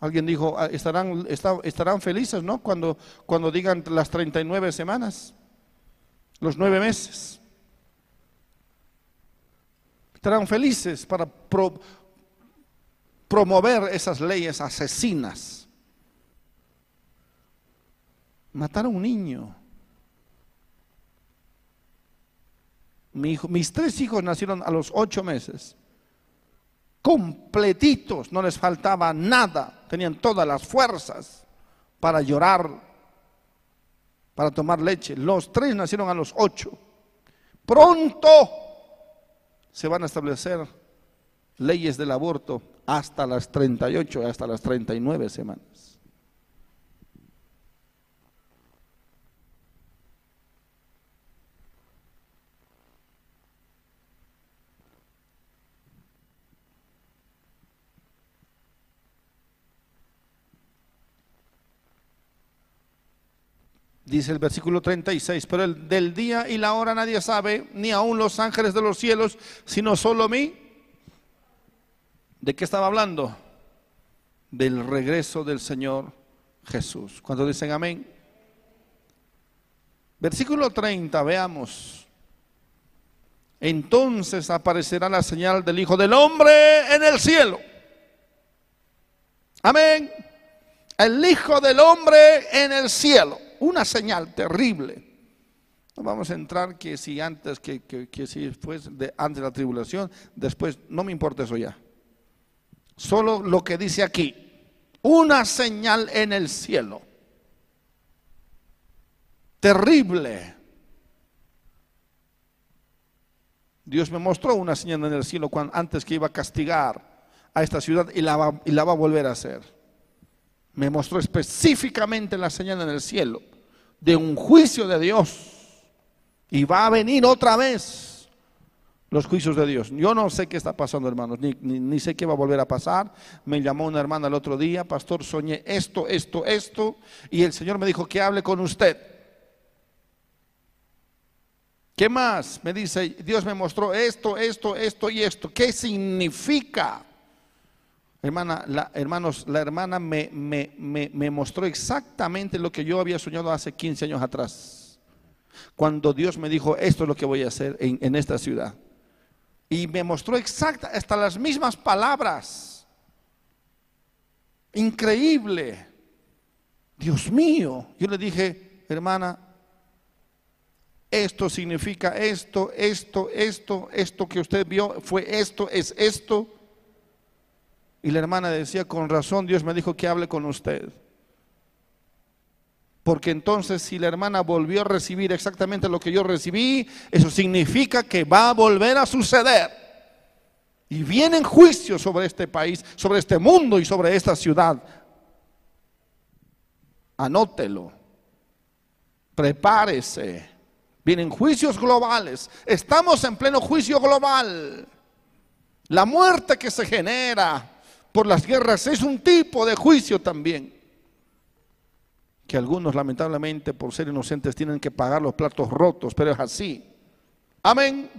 A: Alguien dijo, ah, estarán, estarán felices, ¿no? Cuando, cuando digan las 39 semanas, los nueve meses. Estarán felices para promover esas leyes asesinas matar a un niño. Mis tres hijos nacieron a los ocho meses, completitos, no les faltaba nada, tenían todas las fuerzas para llorar, para tomar leche. Los tres nacieron a los ocho. Pronto se van a establecer leyes del aborto hasta las 38, hasta las 39 semanas. Dice el versículo 36, pero el del día y la hora nadie sabe, ni aun los ángeles de los cielos, sino solo mí. ¿De qué estaba hablando? Del regreso del Señor Jesús. Cuando dicen amén. Versículo 30, veamos. Entonces aparecerá la señal del Hijo del Hombre en el cielo. Amén. El Hijo del Hombre en el cielo una señal terrible. No vamos a entrar que si antes, que, si después, de, antes de la tribulación, después, no me importa eso ya. Solo lo que dice aquí, una señal en el cielo. Terrible. Dios me mostró una señal en el cielo cuando, antes que iba a castigar a esta ciudad y la, y la va a volver a hacer. Me mostró específicamente la señal en el cielo de un juicio de Dios. Y va a venir otra vez los juicios de Dios. Yo no sé qué está pasando, hermanos, ni, ni, sé qué va a volver a pasar. Me llamó una hermana el otro día, pastor, soñé esto, esto, esto, y el Señor me dijo que hable con usted. ¿Qué más? Me dice, Dios me mostró esto, esto, esto y esto. ¿Qué significa? Hermana, la, hermanos, la hermana me, me, mostró exactamente lo que yo había soñado hace 15 años atrás. Cuando Dios me dijo, esto es lo que voy a hacer en, en esta ciudad. Y me mostró exacta, hasta las mismas palabras. Increíble. Dios mío. Yo le dije, hermana, esto significa esto, esto, esto, esto que usted vio fue esto, es esto. Y la hermana decía, con razón Dios me dijo que hable con usted. Porque entonces si la hermana volvió a recibir exactamente lo que yo recibí, eso significa que va a volver a suceder. Y vienen juicios sobre este país, sobre este mundo y sobre esta ciudad. Anótelo. Prepárese. Vienen juicios globales. Estamos en pleno juicio global. La muerte que se genera por las guerras es un tipo de juicio también. que algunos lamentablemente por ser inocentes tienen que pagar los platos rotos, pero es así. Amén.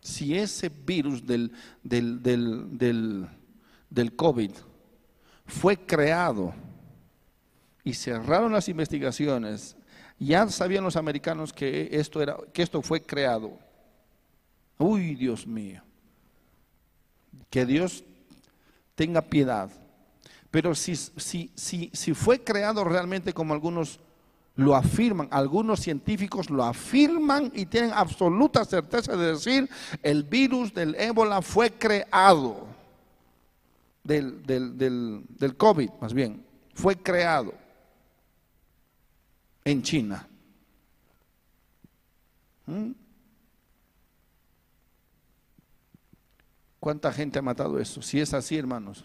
A: Si ese virus del, del, del, del COVID fue creado y cerraron las investigaciones, ya sabían los americanos que esto, era, que esto fue creado. Uy, Dios mío. Que Dios tenga piedad. Pero si, si, si, si fue creado realmente como algunos lo afirman, algunos científicos lo afirman y tienen absoluta certeza de decir, el virus del ébola fue creado, del, del, COVID más bien, fue creado en China. ¿Mm? ¿Cuánta gente ha matado eso? Si es así, hermanos.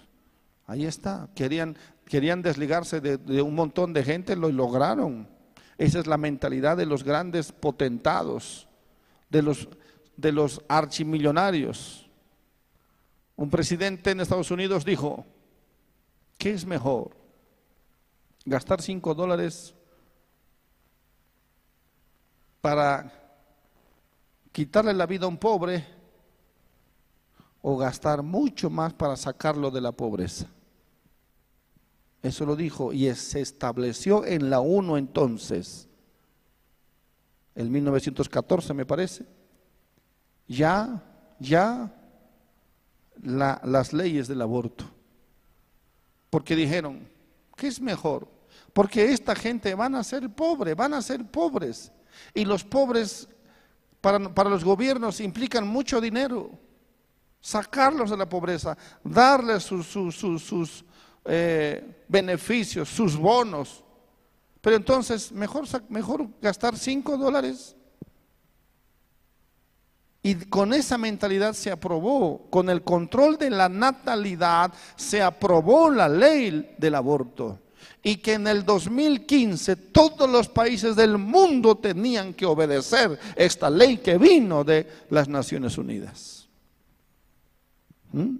A: Ahí está. Querían, querían desligarse de, un montón de gente, lo lograron. Esa es la mentalidad de los grandes potentados, de los, de los archimillonarios. Un presidente en Estados Unidos dijo, ¿qué es mejor? ¿Gastar cinco dólares para quitarle la vida a un pobre o gastar mucho más para sacarlo de la pobreza. Eso lo dijo y se estableció en la UNO entonces, en 1914 me parece, ya, ya las leyes del aborto. Porque dijeron, ¿qué es mejor? Porque esta gente van a ser pobres, van a ser pobres. Y los pobres para, para los gobiernos implican mucho dinero sacarlos de la pobreza, darles sus, eh, beneficios, sus bonos. Pero entonces, mejor, mejor gastar cinco dólares. Y con esa mentalidad se aprobó, con el control de la natalidad, se aprobó la ley del aborto. Y que en el 2015 todos los países del mundo tenían que obedecer esta ley que vino de las Naciones Unidas. ¿Mm?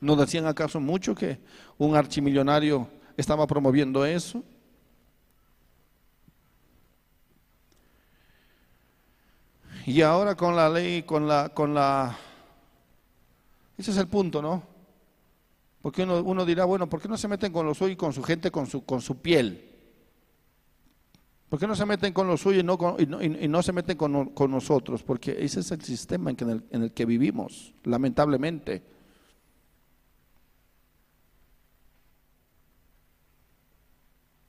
A: ¿No decían acaso mucho que un archimillonario estaba promoviendo eso? Y ahora con la ley, con la, con la, ese es el punto, ¿no? Porque uno, uno dirá, bueno, ¿por qué no se meten con los suyos y con su gente, con su, con su piel? ¿Por qué no se meten con los suyos y no, se meten con, nosotros? Porque ese es el sistema en, el, en el que vivimos, lamentablemente.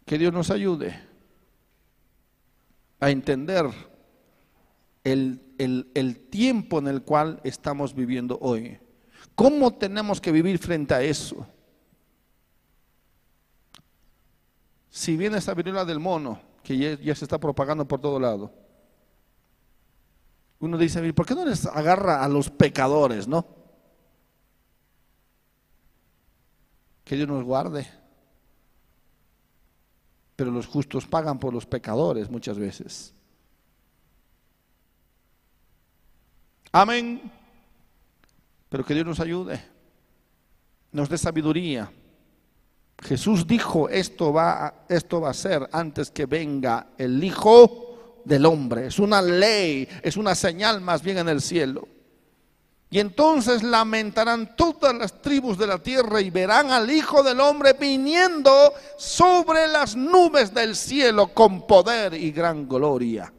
A: Que Dios nos ayude a entender el, el, tiempo en el cual estamos viviendo hoy. ¿Cómo tenemos que vivir frente a eso? Si viene esta viruela del mono, que ya, se está propagando por todo lado. Uno dice, ¿por qué no les agarra a los pecadores, no? Que Dios nos guarde. Pero los justos pagan por los pecadores muchas veces. Amén. Pero que Dios nos ayude, nos dé sabiduría Jesús dijo, esto va, esto va a ser antes que venga el Hijo del Hombre. Es una ley, es una señal más bien en el cielo. Y entonces lamentarán todas las tribus de la tierra y verán al Hijo del Hombre viniendo sobre las nubes del cielo con poder y gran gloria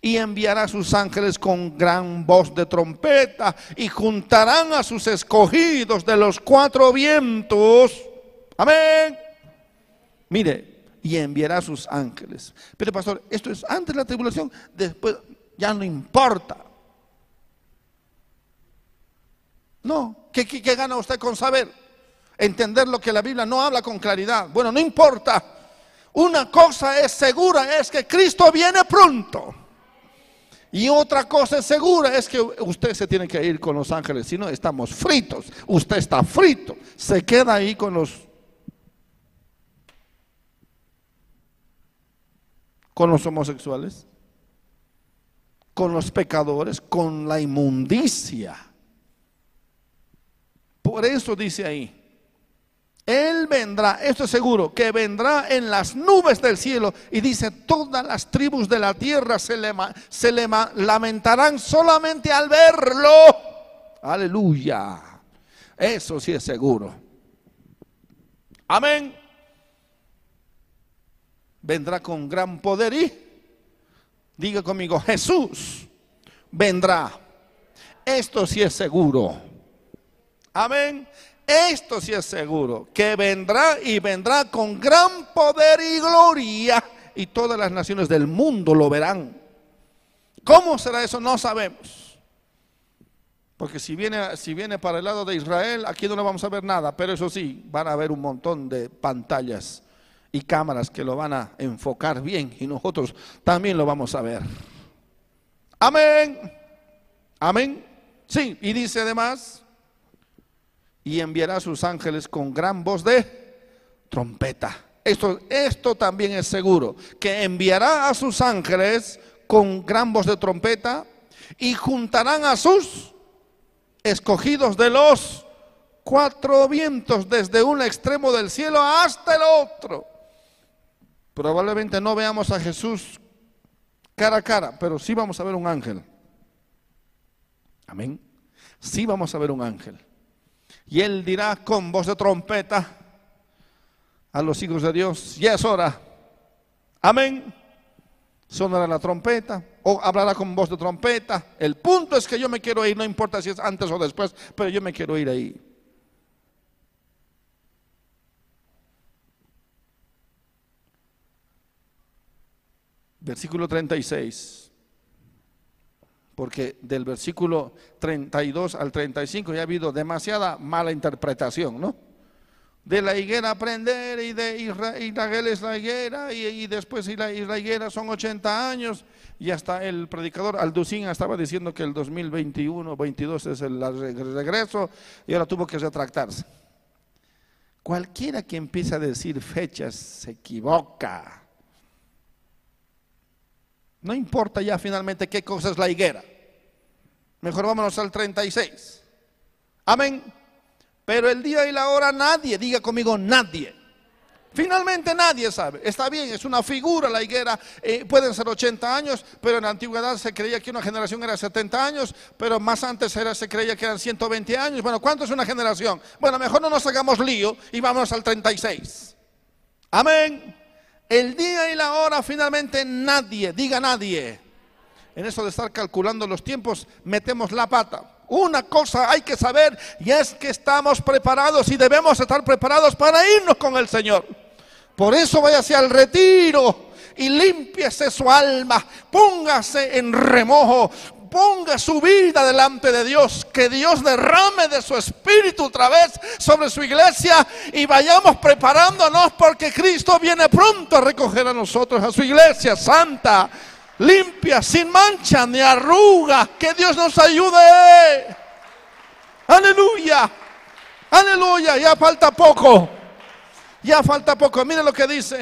A: y enviará sus ángeles con gran voz de trompeta y juntarán a sus escogidos de los cuatro vientos. Amén. Mire, y enviará sus ángeles. Pero pastor, esto es antes de la tribulación, después ya no importa. No, ¿qué, qué gana usted con saber? Entender lo que la Biblia no habla con claridad. Bueno, no importa. Una cosa es segura, es que Cristo viene pronto. Y otra cosa segura es que usted se tiene que ir con los ángeles, si no estamos fritos. Usted está frito, se queda ahí con los con los homosexuales, con los pecadores, con la inmundicia. Por eso dice ahí, Él vendrá, esto es seguro, que vendrá en las nubes del cielo y dice, todas las tribus de la tierra se le, lamentarán solamente al verlo. Aleluya. Eso sí es seguro. Amén. Vendrá con gran poder y Diga conmigo, Jesús vendrá. Esto sí es seguro. Amén. Esto sí es seguro. Que vendrá y vendrá con gran poder y gloria. Y todas las naciones del mundo lo verán. ¿Cómo será eso? No sabemos. Porque si viene, si viene para el lado de Israel, aquí no le vamos a ver nada. Pero eso sí, van a haber un montón de pantallas y cámaras que lo van a enfocar bien y nosotros también lo vamos a ver. Amén. Amén. Sí, y dice además, y enviará a sus ángeles con gran voz de trompeta. Esto, esto también es seguro, que enviará a sus ángeles con gran voz de trompeta y juntarán a sus escogidos de los cuatro vientos desde un extremo del cielo hasta el otro. Probablemente no veamos a Jesús cara a cara, pero sí vamos a ver un ángel. Amén. Sí vamos a ver un ángel. Y él dirá con voz de trompeta a los hijos de Dios, ya es hora. Amén. Sonará la trompeta o hablará con voz de trompeta. El punto es que yo me quiero ir, no importa si es antes o después, pero yo me quiero ir ahí. versículo 36, porque del versículo 32 al 35 ya ha habido demasiada mala interpretación, ¿no? De la higuera aprender y de Israel es la higuera y, después y la, higuera son 80 años y hasta el predicador Alducín estaba diciendo que el 2021, 22 es el regreso y ahora tuvo que retractarse. Cualquiera que empiece a decir fechas se equivoca. No importa ya finalmente qué cosa es la higuera. Mejor vámonos al 36. Amén. Pero el día y la hora nadie, diga conmigo nadie. Finalmente nadie sabe. Está bien, es una figura la higuera. Eh, pueden ser 80 años, pero en la antigüedad se creía que una generación era 70 años, pero más antes era, se creía que eran 120 años. Bueno, ¿cuánto es una generación? Bueno, mejor no nos hagamos lío y vamos al 36. Amén. El día y la hora finalmente nadie, diga nadie. En eso de estar calculando los tiempos, metemos la pata. Una cosa hay que saber y es que estamos preparados y debemos estar preparados para irnos con el Señor. Por eso váyase al retiro y límpiese su alma, póngase en remojo, ponga su vida delante de Dios, que Dios derrame de su espíritu otra vez sobre su iglesia y vayamos preparándonos porque Cristo viene pronto a recoger a nosotros, a su iglesia santa, limpia, sin mancha ni arruga. Que Dios nos ayude. Aleluya. Aleluya. Ya falta poco. Ya falta poco. Mire lo que dice.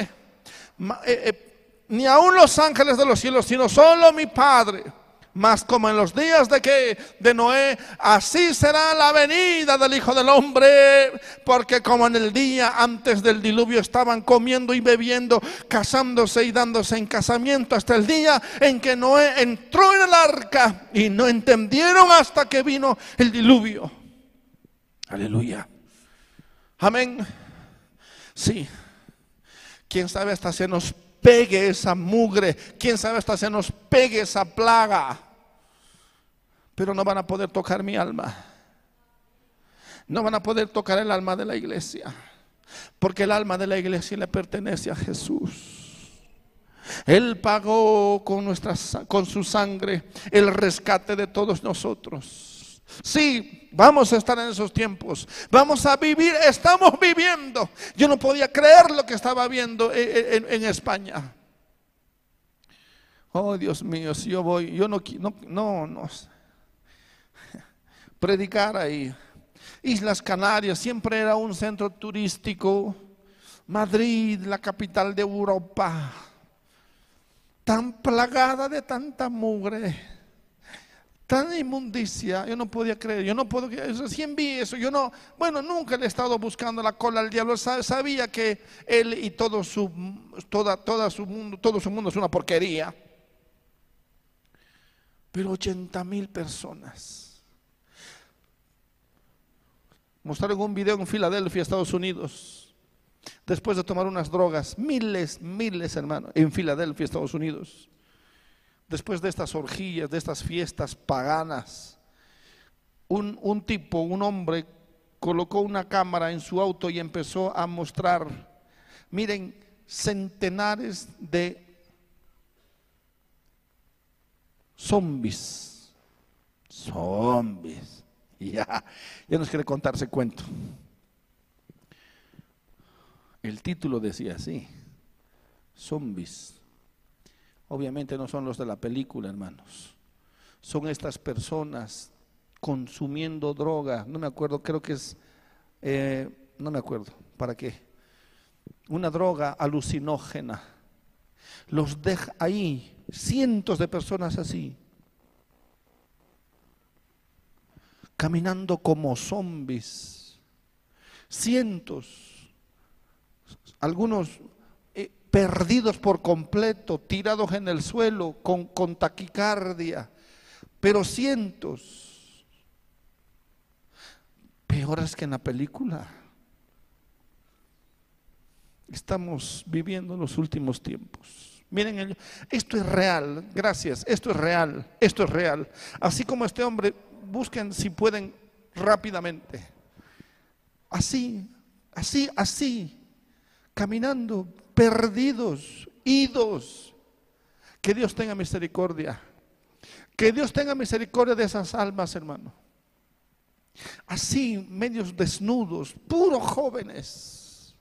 A: Eh, eh, ni aun los ángeles de los cielos, sino solo mi Padre mas como en los días de que de Noé, así será la venida del Hijo del Hombre, porque como en el día antes del diluvio estaban comiendo y bebiendo, casándose y dándose en casamiento hasta el día en que Noé entró en el arca y no entendieron hasta que vino el diluvio. Aleluya. Amén. Sí. Quién sabe hasta se nos pegue esa mugre, quién sabe hasta se nos pegue esa plaga, pero no van a poder tocar mi alma. No van a poder tocar el alma de la iglesia, porque el alma de la iglesia le pertenece a Jesús. Él pagó con, nuestra, con su sangre el rescate de todos nosotros. Sí, vamos a estar en esos tiempos. Vamos a vivir, estamos viviendo. Yo no podía creer lo que estaba viendo en, España. Oh, Dios mío, si yo voy, yo no, no, no, no. Predicar ahí. Islas Canarias siempre era un centro turístico. Madrid, la capital de Europa. Tan plagada de tanta mugre Tan inmundicia, yo no podía creer, yo no puedo, recién vi eso, yo no, bueno, nunca le he estado buscando la cola al diablo, sabía que él y todo su, toda, toda su mundo, todo su mundo es una porquería. Pero 80 mil personas. Mostraron un video en Filadelfia, Estados Unidos, después de tomar unas drogas, miles, miles, hermanos, en Filadelfia, Estados Unidos después de estas orgías, de estas fiestas paganas, un, tipo, un hombre, colocó una cámara en su auto y empezó a mostrar, miren, centenares de zombies, zombies, ya, ya nos quiere contarse cuento. El título decía así, zombies. Obviamente no son los de la película, hermanos. Son estas personas consumiendo droga. No me acuerdo, creo que es, eh, no me acuerdo, ¿para qué? Una droga alucinógena. Los deja ahí, cientos de personas así, caminando como zombies. Cientos. Algunos perdidos por completo, tirados en el suelo, con, taquicardia, pero cientos, peores que en la película. Estamos viviendo los últimos tiempos. Miren, esto es real, gracias, esto es real, esto es real. Así como este hombre, busquen si pueden rápidamente. Así, así, así, caminando perdidos, idos. Que Dios tenga misericordia. Que Dios tenga misericordia de esas almas, hermano. Así, medios desnudos, puros jóvenes.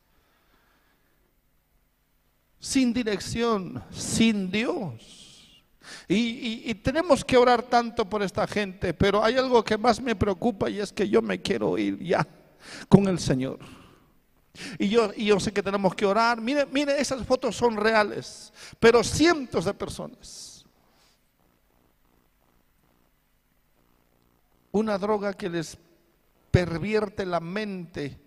A: Sin dirección, sin Dios. Y, y, tenemos que orar tanto por esta gente, pero hay algo que más me preocupa y es que yo me quiero ir ya con el Señor. Y yo, y yo sé que tenemos que orar. Mire, mire, esas fotos son reales, pero cientos de personas. Una droga que les pervierte la mente.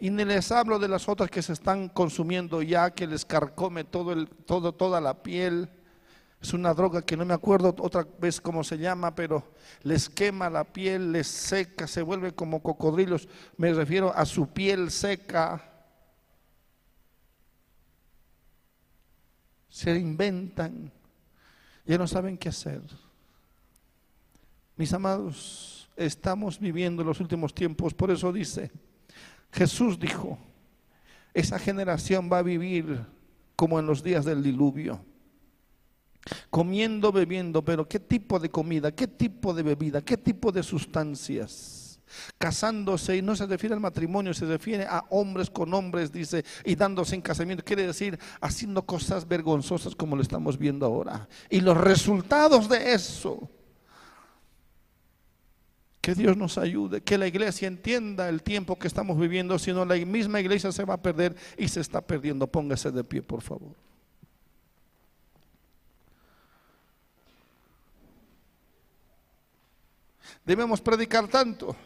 A: Y ni les hablo de las otras que se están consumiendo ya, que les carcome todo el, todo, toda la piel. Es una droga que no me acuerdo otra vez cómo se llama, pero les quema la piel, les seca, se vuelve como cocodrilos. Me refiero a su piel seca. Se inventan, ya no saben qué hacer. Mis amados, estamos viviendo los últimos tiempos, por eso dice, Jesús dijo, esa generación va a vivir como en los días del diluvio comiendo, bebiendo, pero ¿qué tipo de comida? ¿Qué tipo de bebida? ¿Qué tipo de sustancias? Casándose, y no se refiere al matrimonio, se refiere a hombres con hombres, dice, y dándose en casamiento, quiere decir haciendo cosas vergonzosas como lo estamos viendo ahora. Y los resultados de eso, que Dios nos ayude, que la iglesia entienda el tiempo que estamos viviendo, si no la misma iglesia se va a perder y se está perdiendo. Póngase de pie, por favor. Debemos predicar tanto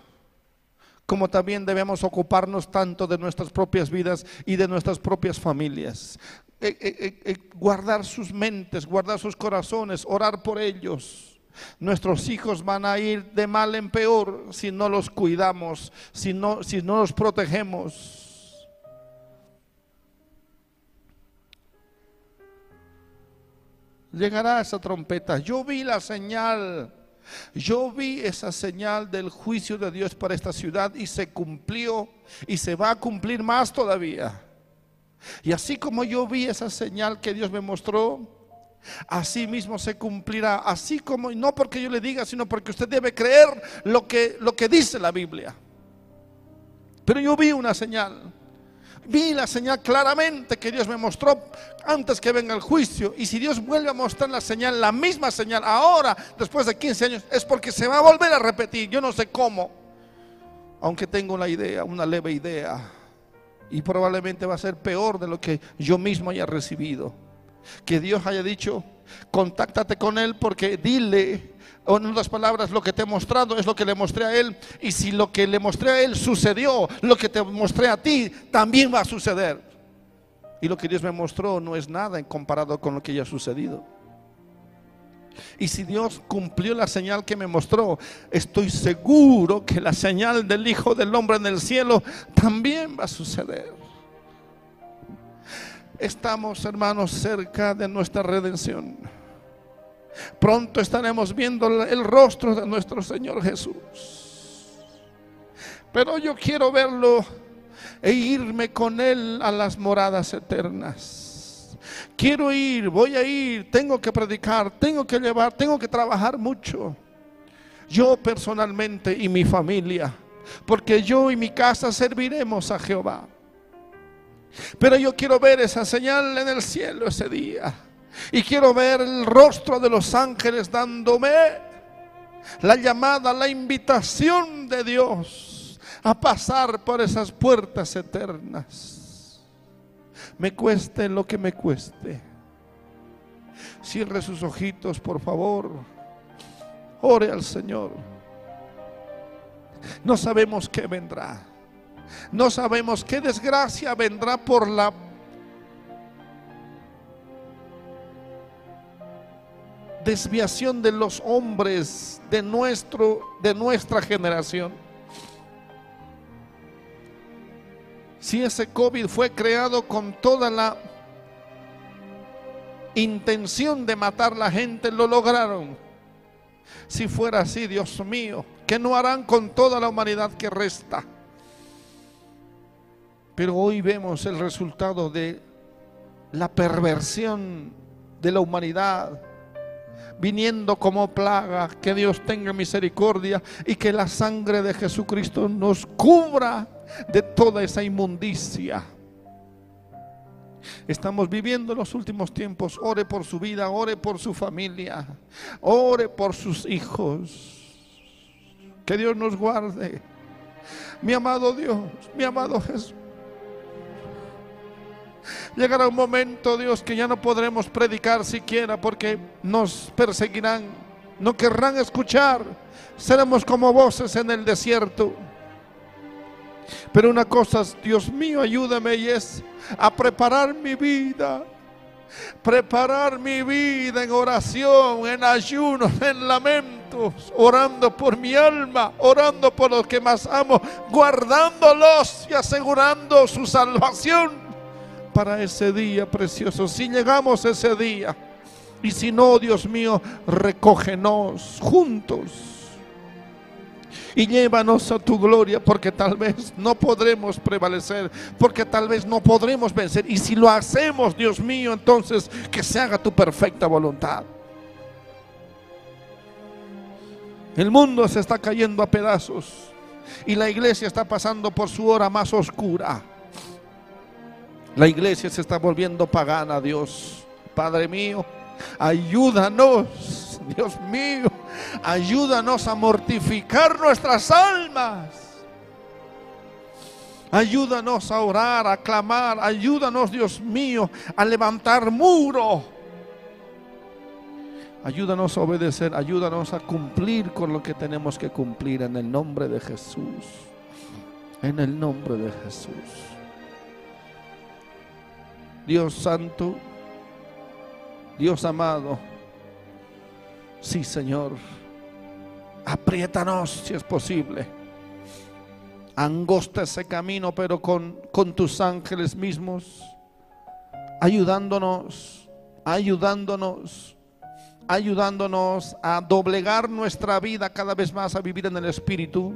A: como también debemos ocuparnos tanto de nuestras propias vidas y de nuestras propias familias. Eh, eh, eh, guardar sus mentes, guardar sus corazones, orar por ellos. Nuestros hijos van a ir de mal en peor si no los cuidamos, si no, si no los protegemos. Llegará esa trompeta. Yo vi la señal yo vi esa señal del juicio de Dios para esta ciudad y se cumplió y se va a cumplir más todavía. Y así como yo vi esa señal que Dios me mostró, así mismo se cumplirá. Así como, no porque yo le diga, sino porque usted debe creer lo que, lo que dice la Biblia. Pero yo vi una señal. Vi la señal claramente que Dios me mostró antes que venga el juicio. Y si Dios vuelve a mostrar la señal, la misma señal, ahora, después de 15 años, es porque se va a volver a repetir. Yo no sé cómo. Aunque tengo la idea, una leve idea. Y probablemente va a ser peor de lo que yo mismo haya recibido. Que Dios haya dicho, Contáctate con Él porque dile, o en otras palabras, lo que te he mostrado es lo que le mostré a Él. Y si lo que le mostré a Él sucedió, lo que te mostré a ti también va a suceder. Y lo que Dios me mostró no es nada en comparado con lo que ya ha sucedido. Y si Dios cumplió la señal que me mostró, estoy seguro que la señal del Hijo del Hombre en el cielo también va a suceder. Estamos, hermanos, cerca de nuestra redención. Pronto estaremos viendo el rostro de nuestro Señor Jesús. Pero yo quiero verlo e irme con Él a las moradas eternas. Quiero ir, voy a ir, tengo que predicar, tengo que llevar, tengo que trabajar mucho. Yo personalmente y mi familia, porque yo y mi casa serviremos a Jehová. Pero yo quiero ver esa señal en el cielo ese día. Y quiero ver el rostro de los ángeles dándome la llamada, la invitación de Dios a pasar por esas puertas eternas. Me cueste lo que me cueste. Cierre sus ojitos, por favor. Ore al Señor. No sabemos qué vendrá. No sabemos qué desgracia vendrá por la desviación de los hombres de nuestro de nuestra generación. Si ese COVID fue creado con toda la intención de matar la gente, lo lograron. Si fuera así, Dios mío, ¿qué no harán con toda la humanidad que resta? Pero hoy vemos el resultado de la perversión de la humanidad viniendo como plaga. Que Dios tenga misericordia y que la sangre de Jesucristo nos cubra de toda esa inmundicia. Estamos viviendo los últimos tiempos. Ore por su vida, ore por su familia, ore por sus hijos. Que Dios nos guarde. Mi amado Dios, mi amado Jesús. Llegará un momento, Dios, que ya no podremos predicar siquiera porque nos perseguirán, no querrán escuchar. Seremos como voces en el desierto. Pero una cosa, Dios mío, ayúdame y es a preparar mi vida. Preparar mi vida en oración, en ayuno, en lamentos, orando por mi alma, orando por los que más amo, guardándolos y asegurando su salvación para ese día precioso. Si llegamos ese día, y si no, Dios mío, recógenos juntos y llévanos a tu gloria, porque tal vez no podremos prevalecer, porque tal vez no podremos vencer. Y si lo hacemos, Dios mío, entonces que se haga tu perfecta voluntad. El mundo se está cayendo a pedazos y la iglesia está pasando por su hora más oscura. La iglesia se está volviendo pagana, Dios. Padre mío, ayúdanos, Dios mío, ayúdanos a mortificar nuestras almas. Ayúdanos a orar, a clamar. Ayúdanos, Dios mío, a levantar muro. Ayúdanos a obedecer. Ayúdanos a cumplir con lo que tenemos que cumplir en el nombre de Jesús. En el nombre de Jesús. Dios santo, Dios amado, sí Señor, apriétanos si es posible. Angosta ese camino, pero con, con tus ángeles mismos, ayudándonos, ayudándonos, ayudándonos a doblegar nuestra vida cada vez más a vivir en el Espíritu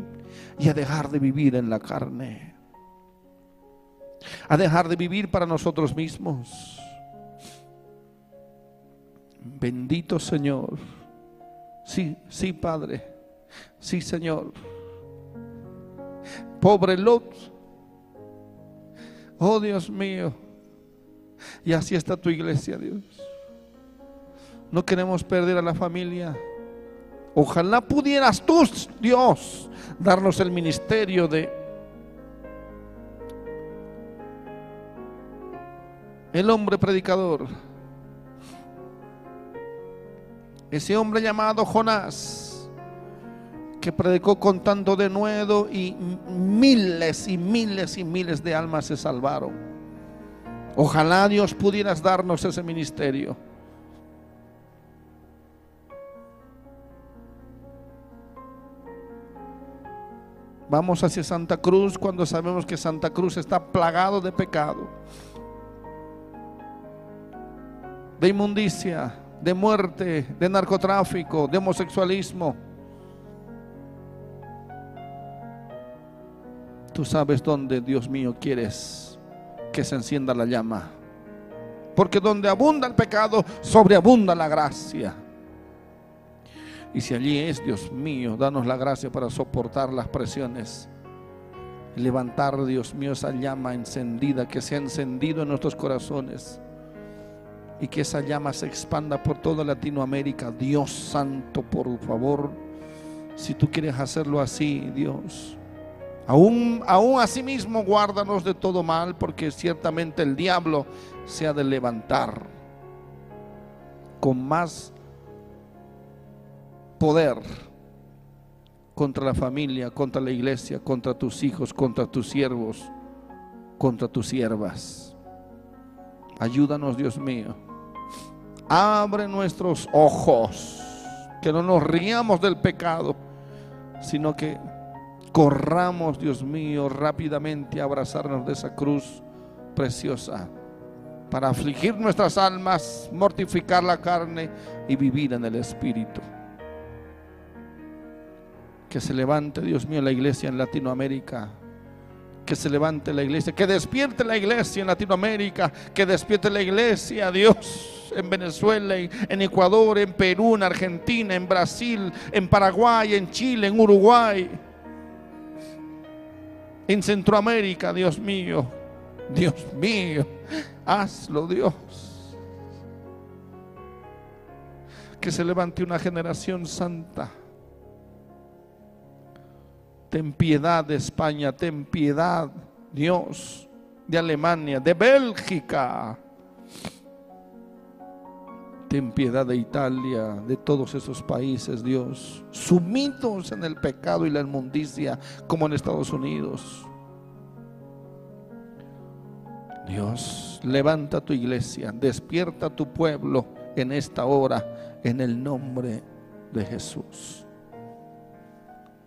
A: y a dejar de vivir en la carne a dejar de vivir para nosotros mismos. Bendito Señor. Sí, sí, Padre. Sí, Señor. Pobre Lot. Oh Dios mío. Y así está tu iglesia, Dios. No queremos perder a la familia. Ojalá pudieras tú, Dios, darnos el ministerio de el hombre predicador. Ese hombre llamado Jonás, que predicó con tanto denuedo y miles y miles y miles de almas se salvaron. Ojalá Dios pudieras darnos ese ministerio. Vamos hacia Santa Cruz cuando sabemos que Santa Cruz está plagado de pecado, de inmundicia, de muerte, de narcotráfico, de homosexualismo. Tú sabes dónde, Dios mío, quieres que se encienda la llama. Porque donde abunda el pecado, sobreabunda la gracia. Y si allí es, Dios mío, danos la gracia para soportar las presiones. Levantar, Dios mío, esa llama encendida que se ha encendido en nuestros corazones. Y que esa llama se expanda por toda Latinoamérica. Dios Santo, por favor, si tú quieres hacerlo así, Dios. Aún, aún así mismo guárdanos de todo mal, porque ciertamente el diablo se ha de levantar con más poder contra la familia, contra la iglesia, contra tus hijos, contra tus siervos, contra tus siervas. Ayúdanos, Dios mío. Abre nuestros ojos, que no nos riamos del pecado, sino que corramos, Dios mío, rápidamente a abrazarnos de esa cruz preciosa para afligir nuestras almas, mortificar la carne y vivir en el Espíritu. Que se levante, Dios mío, la iglesia en Latinoamérica. Que se levante la iglesia. Que despierte la iglesia en Latinoamérica. Que despierte la iglesia, Dios, en Venezuela, en Ecuador, en Perú, en Argentina, en Brasil, en Paraguay, en Chile, en Uruguay. En Centroamérica, Dios mío. Dios mío. Hazlo, Dios. Que se levante una generación santa Ten piedad de España, ten piedad, Dios, de Alemania, de Bélgica. Ten piedad de Italia, de todos esos países, Dios, sumidos en el pecado y la inmundicia, como en Estados Unidos. Dios, levanta tu iglesia, despierta tu pueblo en esta hora, en el nombre de Jesús.